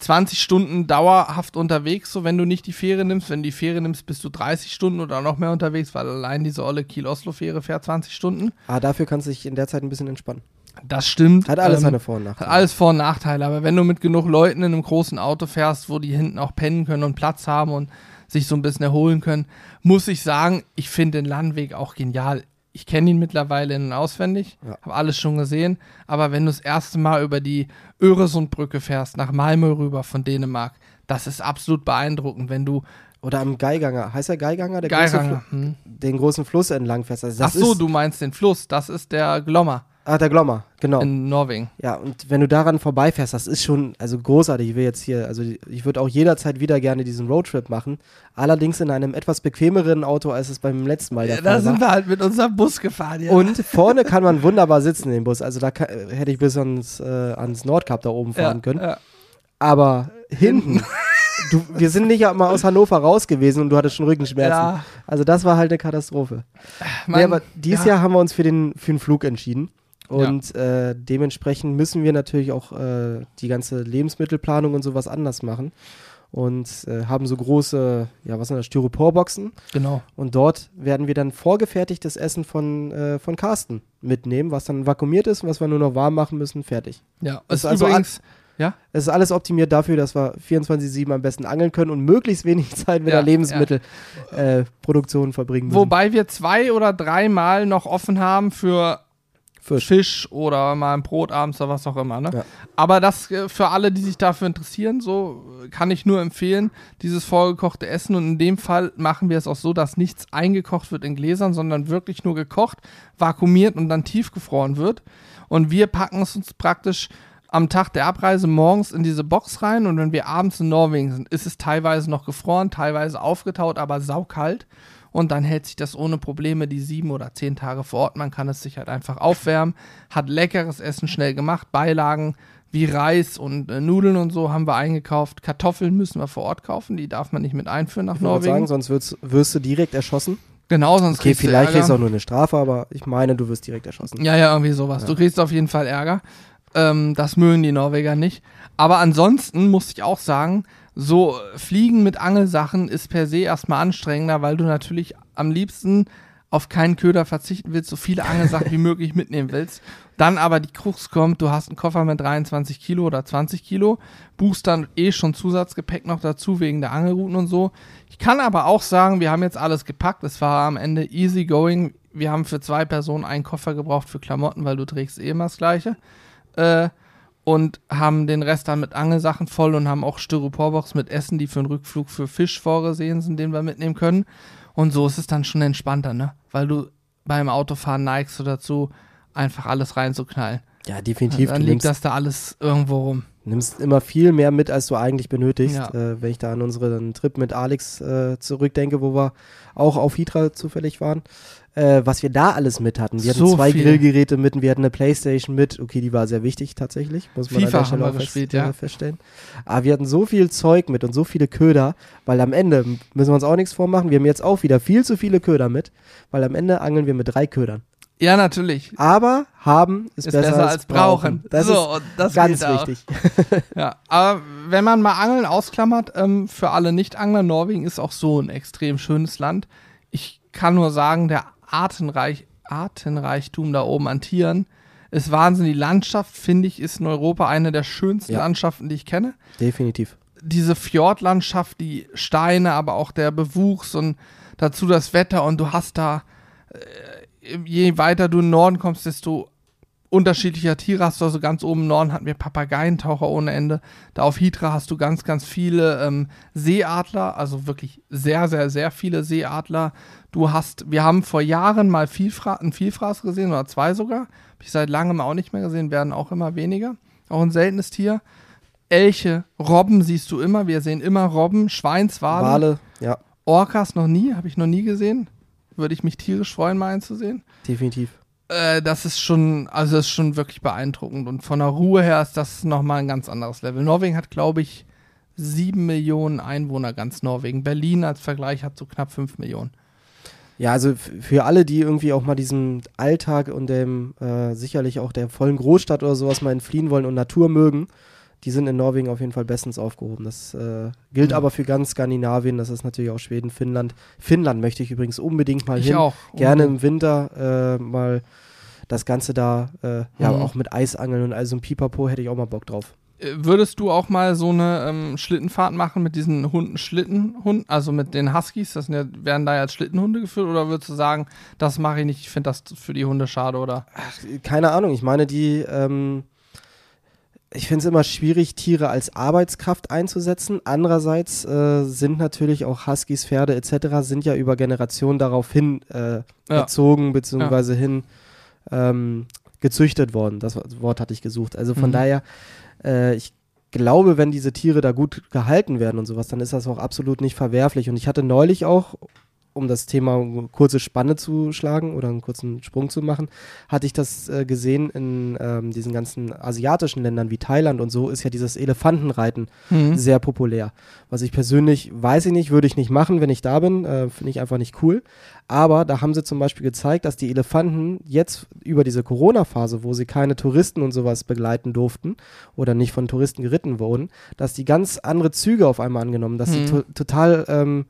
20 Stunden dauerhaft unterwegs, so wenn du nicht die Fähre nimmst. Wenn du die Fähre nimmst, bist du 30 Stunden oder noch mehr unterwegs, weil allein diese olle Kiel-Oslo-Fähre fährt 20 Stunden.
aber dafür kannst du dich in der Zeit ein bisschen entspannen.
Das stimmt.
Hat alles
Ähm,
seine Vor- und
Hat
Nachteile.
alles Vor- und Nachteile, aber wenn du mit genug Leuten in einem großen Auto fährst, wo die hinten auch pennen können und Platz haben und sich so ein bisschen erholen können, muss ich sagen, ich finde den Landweg auch genial. Ich kenne ihn mittlerweile in- und auswendig,
Ja.
habe alles schon gesehen, aber wenn du das erste Mal über die Öresundbrücke fährst, nach Malmö rüber von Dänemark, das ist absolut beeindruckend, wenn du
Oder am Geiganger. Heißt der Geiganger? Der große
Geiranger,
Flu-
hm.
den großen Fluss entlang fährst. Also
Ach so,
ist,
du meinst den Fluss, das ist der Glommer
Ah, der Glommer, genau.
in Norwegen.
Ja, und wenn du daran vorbeifährst, das ist schon, also großartig. Ich will jetzt hier, also ich würde auch jederzeit wieder gerne diesen Roadtrip machen. Allerdings in einem etwas bequemeren Auto, als es beim letzten Mal der
Ja, da
Fall war.
sind wir halt mit unserem Bus gefahren, ja.
Und vorne kann man wunderbar sitzen in dem Bus. Also da kann, hätte ich bis ans, äh, ans Nordkap da oben fahren
ja,
können.
Ja.
Aber hinten, du, wir sind nicht mal aus Hannover raus gewesen und du hattest schon Rückenschmerzen.
Ja.
Also das war halt eine Katastrophe.
Mann,
nee, aber dieses
ja.
Jahr haben wir uns für den, für den Flug entschieden. Und äh, dementsprechend müssen wir natürlich auch äh, die ganze Lebensmittelplanung und sowas anders machen. Und äh, haben so große, ja, was sind das, Styroporboxen.
Genau.
Und dort werden wir dann vorgefertigtes Essen von, äh, von Carsten mitnehmen, was dann vakuumiert ist und was wir nur noch warm machen müssen, fertig.
Ja,
Das
ist
also
übrigens. Ja?
Es ist alles optimiert dafür, dass wir 24-7 am besten angeln können und möglichst wenig Zeit mit
Ja,
der Lebensmittelproduktion verbringen müssen.
Wobei wir zwei oder dreimal noch offen haben für Fisch. Fisch. oder mal ein Brot abends oder was auch immer. Ne?
Ja.
Aber das äh, für alle, die sich dafür interessieren, so kann ich nur empfehlen, dieses vorgekochte Essen. Und in dem Fall machen wir es auch so, dass nichts eingekocht wird in Gläsern, sondern wirklich nur gekocht, vakuumiert und dann tiefgefroren wird. Und wir packen es uns praktisch am Tag der Abreise morgens in diese Box rein und wenn wir abends in Norwegen sind, ist es teilweise noch gefroren, teilweise aufgetaut, aber saukalt und dann hält sich das ohne Probleme die sieben oder zehn Tage vor Ort. Man kann es sich halt einfach aufwärmen, hat leckeres Essen schnell gemacht, Beilagen wie Reis und äh, Nudeln und so haben wir eingekauft. Kartoffeln müssen wir vor Ort kaufen, die darf man nicht mit einführen nach ich Norwegen.
sagen, sonst wirst, wirst du direkt erschossen.
Genau, sonst
okay, kriegst vielleicht du kriegst du auch nur eine Strafe, aber ich meine, du wirst direkt erschossen.
Ja, ja, irgendwie sowas. Ja. Du kriegst auf jeden Fall Ärger. Ähm, das mögen die Norweger nicht. Aber ansonsten muss ich auch sagen, so Fliegen mit Angelsachen ist per se erstmal anstrengender, weil du natürlich am liebsten auf keinen Köder verzichten willst, so viele Angelsachen wie möglich mitnehmen willst. Dann aber die Krux kommt, du hast einen Koffer mit 23 Kilo oder 20 Kilo, buchst dann eh schon Zusatzgepäck noch dazu wegen der Angelrouten und so. Ich kann aber auch sagen, wir haben jetzt alles gepackt. Es war am Ende easy going. Wir haben für zwei Personen einen Koffer gebraucht für Klamotten, weil du trägst eh immer das Gleiche. Äh, und haben den Rest dann mit Angelsachen voll und haben auch Styroporbox mit Essen, die für einen Rückflug für Fisch vorgesehen sind, den wir mitnehmen können. Und so ist es dann schon entspannter, ne? Weil du beim Autofahren neigst du dazu, einfach alles reinzuknallen.
Ja, definitiv.
Dann liegt das da alles irgendwo rum.
Nimmst immer viel mehr mit, als du eigentlich benötigst. Ja. Äh, wenn ich da an unseren Trip mit Alex äh, zurückdenke, wo wir auch auf Hydra zufällig waren, äh, was wir da alles mit hatten. Wir hatten so zwei viel. Grillgeräte mit, wir hatten eine Playstation mit. Okay, die war sehr wichtig tatsächlich, muss man
FIFA
an der Stelle
auch gespielt, fest, ja.
feststellen. Aber wir hatten so viel Zeug mit und so viele Köder, weil am Ende, müssen wir uns auch nichts vormachen, wir haben jetzt auch wieder viel zu viele Köder mit, weil am Ende angeln wir mit drei Ködern.
Ja, natürlich.
Aber haben ist, ist besser, besser, als, brauchen.
brauchen. Das so, ist das ganz wichtig. ja, aber wenn man mal Angeln ausklammert, ähm, für alle Nicht-Angler, Norwegen ist auch so ein extrem schönes Land. Ich kann nur sagen, der Artenreich, Artenreichtum da oben an Tieren ist Wahnsinn. Die Landschaft, finde ich, ist in Europa eine der schönsten ja. Landschaften, die ich kenne.
Definitiv.
Diese Fjordlandschaft, die Steine, aber auch der Bewuchs und dazu das Wetter und du hast da, äh, je weiter du in den Norden kommst, desto unterschiedlicher Tiere hast du. Also ganz oben im Norden hatten wir Papageientaucher ohne Ende. Da auf Hydra hast du ganz, ganz viele ähm, Seeadler, also wirklich sehr, sehr, sehr viele Seeadler. Du hast, wir haben vor Jahren mal Vielfra einen Vielfraß gesehen oder zwei sogar. Habe ich seit langem auch nicht mehr gesehen, werden auch immer weniger. Auch ein seltenes Tier. Elche, Robben siehst du immer. Wir sehen immer Robben, Schweinswale.
Wale, ja.
Orcas noch nie, habe ich noch nie gesehen. Würde ich mich tierisch freuen, mal einzusehen.
Definitiv.
Äh, das ist schon, also ist schon wirklich beeindruckend. Und von der Ruhe her ist das nochmal ein ganz anderes Level. Norwegen hat, glaube ich, sieben Millionen Einwohner, ganz Norwegen. Berlin als Vergleich hat so knapp fünf Millionen.
Ja, also für alle, die irgendwie auch mal diesem Alltag und dem äh, sicherlich auch der vollen Großstadt oder sowas mal entfliehen wollen und Natur mögen, die sind in Norwegen auf jeden Fall bestens aufgehoben. Das äh, gilt mhm. aber für ganz Skandinavien, das ist natürlich auch Schweden, Finnland. Finnland möchte ich übrigens unbedingt mal
ich
hin.
Auch.
Gerne im Winter äh, mal das Ganze da, äh, ja, mhm. auch mit Eisangeln und all so ein Pipapo hätte ich auch mal Bock drauf.
Würdest du auch mal so eine ähm, Schlittenfahrt machen mit diesen Hunden, Schlittenhunden, also mit den Huskies? Das ja, werden da jetzt Schlittenhunde geführt oder würdest du sagen, das mache ich nicht, ich finde das für die Hunde schade oder?
Ach, keine Ahnung, ich meine, die, ähm, ich finde es immer schwierig, Tiere als Arbeitskraft einzusetzen. Andererseits äh, sind natürlich auch Huskies, Pferde etc. sind ja über Generationen darauf hin äh, ja. erzogen bzw. Ja. hin ähm, gezüchtet worden. Das Wort hatte ich gesucht. Also von mhm. daher äh, ich glaube, wenn diese Tiere da gut gehalten werden und sowas, dann ist das auch absolut nicht verwerflich. Und ich hatte neulich auch, um das Thema eine kurze Spanne zu schlagen oder einen kurzen Sprung zu machen, hatte ich das äh, gesehen in ähm, diesen ganzen asiatischen Ländern wie Thailand und so ist ja dieses Elefantenreiten mhm. sehr populär. Was ich persönlich, weiß ich nicht, würde ich nicht machen, wenn ich da bin, äh, finde ich einfach nicht cool. Aber da haben sie zum Beispiel gezeigt, dass die Elefanten jetzt über diese Corona-Phase, wo sie keine Touristen und sowas begleiten durften oder nicht von Touristen geritten wurden, dass die ganz andere Züge auf einmal angenommen, dass mhm. sie to total ähm,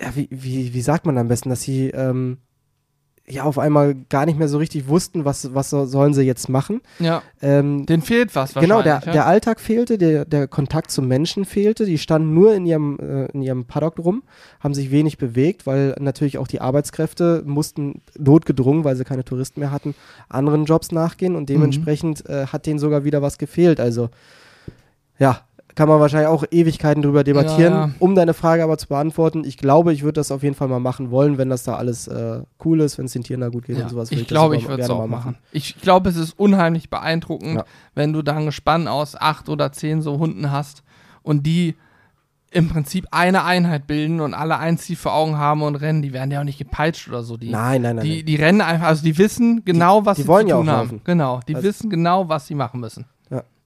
ja, wie, wie, wie sagt man am besten, dass sie, ähm, ja auf einmal gar nicht mehr so richtig wussten, was, was so- sollen sie jetzt machen.
Ja,
Ähm,
den fehlt was wahrscheinlich.
genau, der,
ja.
der Alltag fehlte, der, der Kontakt zum Menschen fehlte. Die standen nur in ihrem, äh, in ihrem Paddock rum, haben sich wenig bewegt, weil natürlich auch die Arbeitskräfte mussten notgedrungen, weil sie keine Touristen mehr hatten, anderen Jobs nachgehen und dementsprechend äh, hat denen sogar wieder was gefehlt. Also ja, kann man wahrscheinlich auch Ewigkeiten drüber debattieren.
Ja, ja.
Um deine Frage aber zu beantworten, ich glaube, ich würde das auf jeden Fall mal machen wollen, wenn das da alles äh, cool ist, wenn es den Tieren da gut geht
Ja,
und sowas.
ich glaube, ich würde es auch
mal
machen. Ich glaube, es ist unheimlich beeindruckend,
Ja.
wenn du da ein Gespann aus acht oder zehn so Hunden hast und die im Prinzip eine Einheit bilden und alle ein Ziel vor Augen haben und rennen. Die werden ja auch nicht gepeitscht oder so. Die,
Nein, nein, nein.
die, die rennen einfach, also die wissen genau, was
die
sie
wollen
zu
ja
tun
auch
haben.
laufen.
Genau, die
Also-
wissen genau, was sie machen müssen.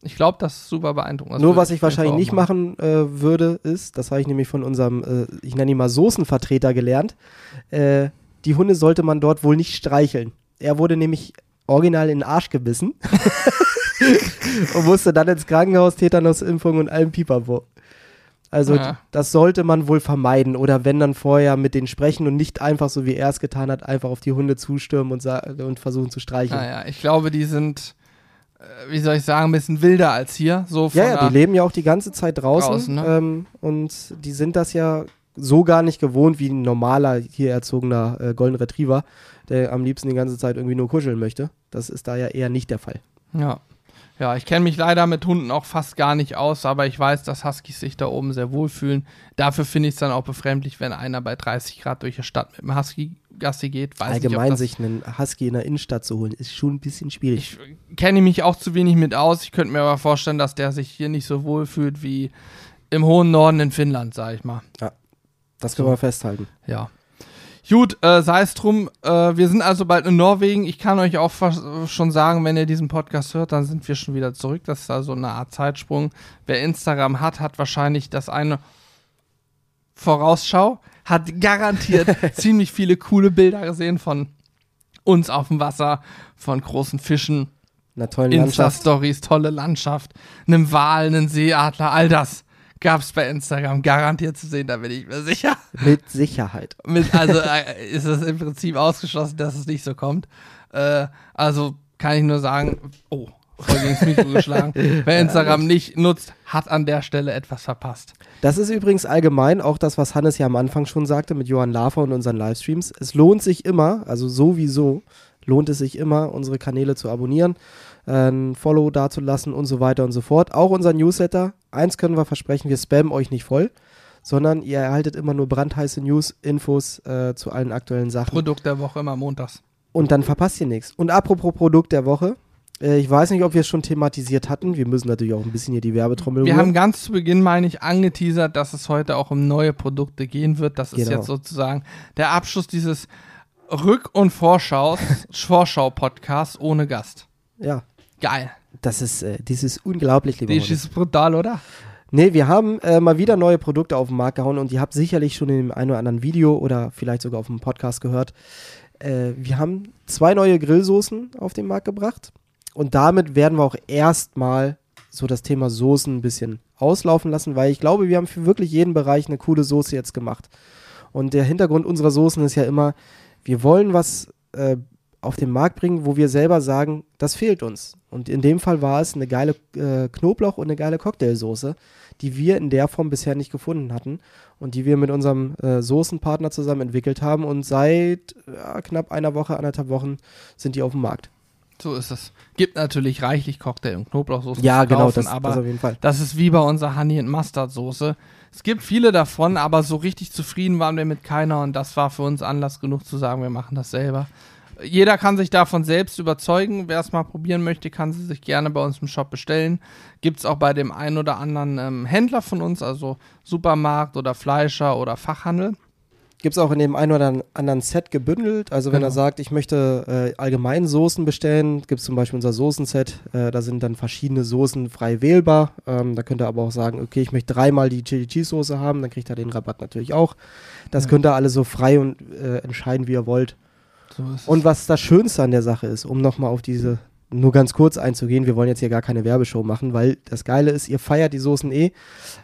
Ich glaube, das ist super beeindruckend. Das
Nur was ich wahrscheinlich nicht machen äh, würde, ist, das habe ich nämlich von unserem, äh, ich nenne ihn mal Soßenvertreter gelernt, äh, die Hunde sollte man dort wohl nicht streicheln. Er wurde nämlich original in den Arsch gebissen und musste dann ins Krankenhaus, Tetanusimpfung und allem Pipapo. Also
Ja.
das sollte man wohl vermeiden oder wenn dann vorher mit denen sprechen und nicht einfach so wie er es getan hat, einfach auf die Hunde zustürmen und, und versuchen zu streicheln.
Naja, ich glaube, die sind, wie soll ich sagen, ein bisschen wilder als hier. So von
Ja, ja, die leben ja auch die ganze Zeit draußen,
Draußen, ne?
ähm, und die sind das ja so gar nicht gewohnt wie ein normaler hier erzogener äh, Golden Retriever, der am liebsten die ganze Zeit irgendwie nur kuscheln möchte. Das ist da ja eher nicht der Fall.
Ja. Ja, ich kenne mich leider mit Hunden auch fast gar nicht aus, aber ich weiß, dass Huskies sich da oben sehr wohlfühlen. Dafür finde ich es dann auch befremdlich, wenn einer bei 30 Grad durch die Stadt mit einem Husky Gassi geht. Weiß
Allgemein
nicht,
sich einen Husky in der Innenstadt zu holen, ist schon ein bisschen schwierig.
Ich kenne mich auch zu wenig mit aus. Ich könnte mir aber vorstellen, dass der sich hier nicht so wohl fühlt wie im hohen Norden in Finnland, sag ich mal.
das können wir festhalten.
Ja. Gut, äh, sei es drum. Äh, wir sind also bald in Norwegen. Ich kann euch auch fast schon sagen, wenn ihr diesen Podcast hört, dann sind wir schon wieder zurück. Das ist also eine Art Zeitsprung. Wer Instagram hat, hat wahrscheinlich das eine Vorausschau, hat garantiert ziemlich viele coole Bilder gesehen von uns auf dem Wasser, von großen Fischen. Insta-Stories, tolle Landschaft, einem Wal, einem Seeadler, all das gab's bei Instagram garantiert zu sehen, da bin ich mir sicher.
Mit Sicherheit.
Mit, also äh, ist es im Prinzip ausgeschlossen, dass es nicht so kommt. Äh, also kann ich nur sagen, oh, voll gegen das Mikro geschlagen. Wer Instagram nicht nutzt, hat an der Stelle etwas verpasst.
Das ist übrigens allgemein auch das, was Hannes ja am Anfang schon sagte mit Johann Lafer und unseren Livestreams. Es lohnt sich immer, also sowieso lohnt es sich immer, unsere Kanäle zu abonnieren, äh, ein Follow dazulassen und so weiter und so fort. Auch unser Newsletter. Eins können wir versprechen, wir spammen euch nicht voll, sondern ihr erhaltet immer nur brandheiße News, Infos äh, zu allen aktuellen Sachen.
Produkt der Woche immer montags.
Und dann verpasst ihr nichts. Und apropos Produkt der Woche. Äh, Ich weiß nicht, ob wir es schon thematisiert hatten. Wir müssen natürlich auch ein bisschen hier die Werbetrommel
Wir
rühren.
haben ganz zu Beginn, meine ich, angeteasert, dass es heute auch um neue Produkte gehen wird. Das ist
Genau.
jetzt sozusagen der Abschluss dieses Rück- und Vorschaus, Vorschau-Podcasts ohne Gast.
Ja,
Geil.
das ist, äh, das ist unglaublich, lieber
Das ist brutal, oder?
Nee, wir haben äh, mal wieder neue Produkte auf den Markt gehauen und ihr habt sicherlich schon in dem einen oder anderen Video oder vielleicht sogar auf dem Podcast gehört. Äh, wir haben zwei neue Grillsoßen auf den Markt gebracht und damit werden wir auch erstmal so das Thema Soßen ein bisschen auslaufen lassen, weil ich glaube, wir haben für wirklich jeden Bereich eine coole Soße jetzt gemacht. Und der Hintergrund unserer Soßen ist ja immer, wir wollen was äh, auf den Markt bringen, wo wir selber sagen, das fehlt uns. Und in dem Fall war es eine geile äh, Knoblauch und eine geile Cocktailsoße, die wir in der Form bisher nicht gefunden hatten und die wir mit unserem äh, Soßenpartner zusammen entwickelt haben. Und seit knapp einer Woche, anderthalb Wochen sind die auf dem Markt.
So ist es. Gibt natürlich reichlich Cocktail- und Knoblauchsoße
Ja, genau,
kaufen,
das,
aber
das auf jeden Fall.
Das ist wie bei unserer Honey and Mustard Soße. Es gibt viele davon, aber so richtig zufrieden waren wir mit keiner und das war für uns Anlass genug zu sagen, wir machen das selber. Jeder kann sich davon selbst überzeugen. Wer es mal probieren möchte, kann sie sich gerne bei uns im Shop bestellen. Gibt es auch bei dem einen oder anderen ähm, Händler von uns, also Supermarkt oder Fleischer oder Fachhandel.
Gibt es auch in dem einen oder anderen Set gebündelt. Also wenn
Genau.
er sagt, ich möchte äh, allgemein Soßen bestellen, gibt es zum Beispiel unser Soßenset. Äh, da sind dann verschiedene Soßen frei wählbar. Ähm, da könnt ihr aber auch sagen, okay, ich möchte dreimal die Chili Cheese Soße haben, dann kriegt er den Rabatt natürlich auch. Das
Ja.
könnt ihr alle so frei und äh, entscheiden, wie ihr wollt.
So.
Und was das Schönste an der Sache ist, um nochmal auf diese, nur ganz kurz einzugehen, wir wollen jetzt hier gar keine Werbeshow machen, weil das Geile ist, ihr feiert die Soßen eh.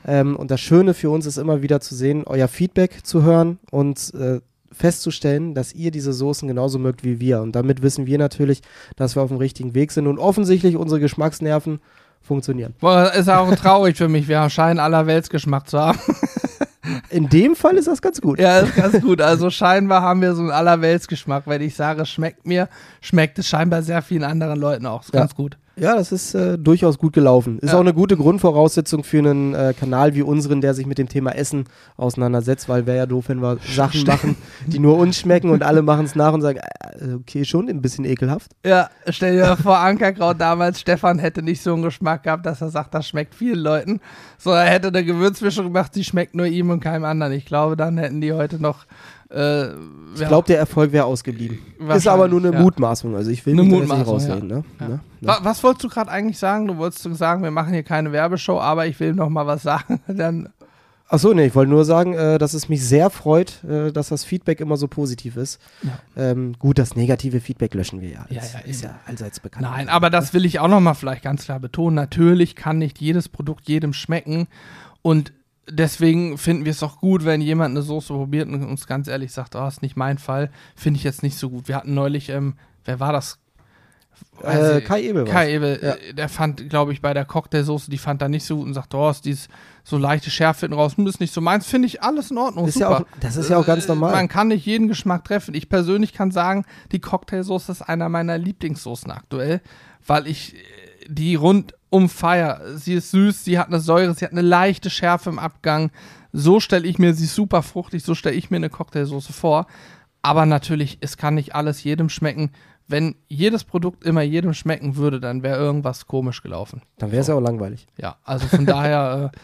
Ähm, und das Schöne für uns ist immer wieder zu sehen, euer Feedback zu hören und äh, festzustellen, dass ihr diese Soßen genauso mögt wie wir. Und damit wissen wir natürlich, dass wir auf dem richtigen Weg sind und offensichtlich unsere Geschmacksnerven funktionieren.
Boah, ist auch traurig für mich. Wir scheinen aller Weltsgeschmack zu haben.
In dem Fall ist das ganz gut.
Ja, ist ganz gut. Also scheinbar haben wir so einen Allerweltsgeschmack. Wenn ich sage, es schmeckt mir, schmeckt es scheinbar sehr vielen anderen Leuten auch. Ist
Ja.
ganz gut.
Ja, das ist äh, durchaus gut gelaufen. Ist
Ja.
auch eine gute Grundvoraussetzung für einen äh, Kanal wie unseren, der sich mit dem Thema Essen auseinandersetzt, weil wäre ja doof, wenn wir Sachen machen, die nur uns schmecken und alle machen es nach und sagen, äh, okay, schon ein bisschen ekelhaft.
Ja, stell dir vor, Ankerkraut damals, Stefan hätte nicht so einen Geschmack gehabt, dass er sagt, das schmeckt vielen Leuten, sondern er hätte eine Gewürzmischung gemacht, die schmeckt nur ihm und keinem anderen. Ich glaube, dann hätten die heute noch. Äh,
Ich glaube, der Erfolg wäre ausgeblieben. Ist aber nur eine
ja.
Mutmaßung. Also ich will
Eine
nicht rausreden. Ne?
Ja.
Ne? Ne?
Wa- Was wolltest du gerade eigentlich sagen? Du wolltest sagen, wir machen hier keine Werbeshow, aber ich will noch mal was sagen. Dann
Achso, nee, ich wollte nur sagen, äh, dass es mich sehr freut, äh, dass das Feedback immer so positiv ist. Ähm, gut, das negative Feedback löschen wir ja.
Ja,
Das
ja,
ist
eben.
ja allseits bekannt.
Nein, aber das will ich auch noch mal vielleicht ganz klar betonen. Natürlich kann nicht jedes Produkt jedem schmecken und deswegen finden wir es auch gut, wenn jemand eine Soße probiert und uns ganz ehrlich sagt, oh, ist nicht mein Fall, finde ich jetzt nicht so gut. Wir hatten neulich, ähm, wer war das?
Äh,
ich-
Kai Ebel.
Kai Ebel,
Ja.
äh, der fand, glaube ich, bei der Cocktailsoße, die fand er nicht so gut und sagt, oh, ist dieses so leichte Schärfe hinten raus, hm, ist nicht so meins, finde ich alles in Ordnung.
Ist
super.
ja auch, das ist ja auch ganz
Äh,
normal.
Man kann nicht jeden Geschmack treffen. Ich persönlich kann sagen, die Cocktailsoße ist einer meiner Lieblingssoßen aktuell, weil ich die rundum feier. Sie ist süß, sie hat eine Säure, sie hat eine leichte Schärfe im Abgang. So stelle ich mir sie super fruchtig, so stelle ich mir eine Cocktailsoße vor. Aber natürlich, es kann nicht alles jedem schmecken. Wenn jedes Produkt immer jedem schmecken würde, dann wäre irgendwas komisch gelaufen.
Dann wäre es ja auch langweilig.
Ja, also von daher, äh,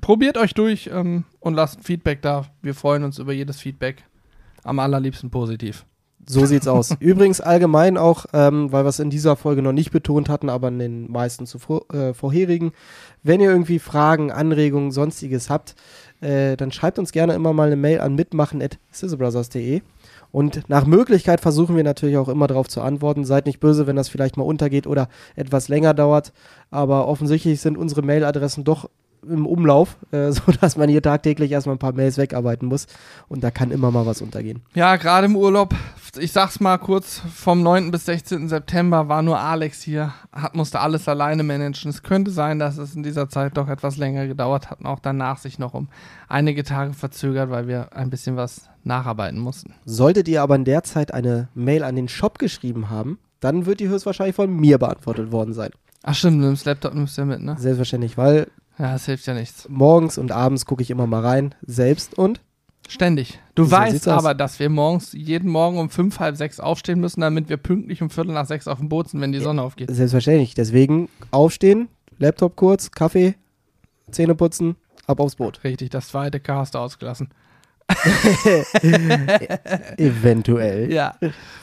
probiert euch durch ähm, und lasst ein Feedback da. Wir freuen uns über jedes Feedback. Am allerliebsten positiv.
So sieht's aus. Übrigens allgemein auch, ähm, weil wir es in dieser Folge noch nicht betont hatten, aber in den meisten zuvor, äh, vorherigen, wenn ihr irgendwie Fragen, Anregungen, sonstiges habt, äh, dann schreibt uns gerne immer mal eine Mail an mitmachen.sizzlebrothers.de und nach Möglichkeit versuchen wir natürlich auch immer darauf zu antworten. Seid nicht böse, wenn das vielleicht mal untergeht oder etwas länger dauert, aber offensichtlich sind unsere Mailadressen doch im Umlauf, äh, sodass man hier tagtäglich erstmal ein paar Mails wegarbeiten muss und da kann immer mal was untergehen.
Ja, gerade im Urlaub, ich sag's mal kurz, vom 9. bis 16. September war nur Alex hier, hat, musste alles alleine managen. Es könnte sein, dass es in dieser Zeit doch etwas länger gedauert hat und auch danach sich noch um einige Tage verzögert, weil wir ein bisschen was nacharbeiten mussten.
Solltet ihr aber in der Zeit eine Mail an den Shop geschrieben haben, dann wird die höchstwahrscheinlich von mir beantwortet worden sein.
Ach stimmt, du nimmst Laptop nimmst du ja mit, ne?
Selbstverständlich, weil
Ja, das hilft ja nichts.
morgens und abends gucke ich immer mal rein, selbst und
Ständig. Du
So
weißt
sieht's aus.
aber, dass wir morgens, jeden Morgen um fünf, halb sechs aufstehen müssen, damit wir pünktlich um Viertel nach sechs auf dem Boot sind, wenn die Sonne aufgeht.
selbstverständlich. Deswegen aufstehen, Laptop kurz, Kaffee, Zähne putzen, ab aufs Boot.
Richtig, das zweite K hast du ausgelassen.
Eventuell.
Ja,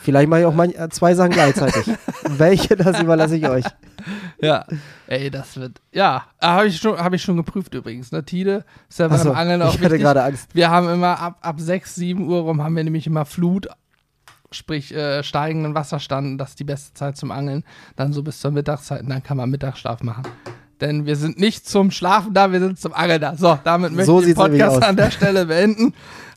Vielleicht mache ich auch manch, äh, zwei Sachen gleichzeitig. Welche, das überlasse ich euch.
ja. Ey, das wird. Ja, habe ich, schon- hab ich schon geprüft übrigens. Ne? Tide ist ja beim
Achso,
Angeln auch
ich hatte
wichtig.
gerade Angst.
Wir haben immer ab, ab 6, 7 Uhr rum haben wir nämlich immer Flut, sprich äh, steigenden Wasserstand. Das ist die beste Zeit zum Angeln. Dann so bis zur Mittagszeit und dann kann man Mittagsschlaf machen. Denn wir sind nicht zum Schlafen da, wir sind zum Angeln da. So, damit möchte
So
ich den Podcast an der Stelle beenden.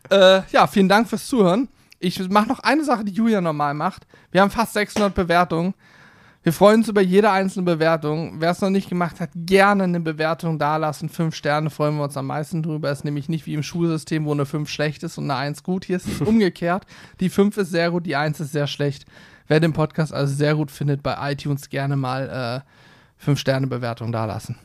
Äh, ja, vielen Dank fürs Zuhören. Ich mache noch eine Sache, die Julia normal macht. Wir haben fast 600 Bewertungen. Wir freuen uns über jede einzelne Bewertung. Wer es noch nicht gemacht hat, gerne eine Bewertung dalassen. Fünf Sterne freuen wir uns am meisten drüber. Ist nämlich nicht wie im Schulsystem, wo eine 5 schlecht ist und eine 1 gut. Hier ist es umgekehrt. Die 5 ist sehr gut, die 1 ist sehr schlecht. Wer den Podcast also sehr gut findet, bei iTunes gerne mal äh, 5 Sterne Bewertung dalassen.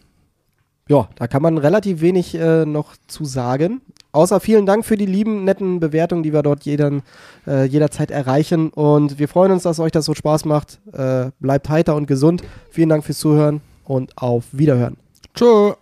Ja, da kann man relativ wenig äh, noch zu sagen. Außer vielen Dank für die lieben, netten Bewertungen, die wir dort jeden, äh, jederzeit erreichen. Und wir freuen uns, dass euch das so Spaß macht. Äh, bleibt heiter und gesund. Vielen Dank fürs Zuhören und auf Wiederhören.
Tschö.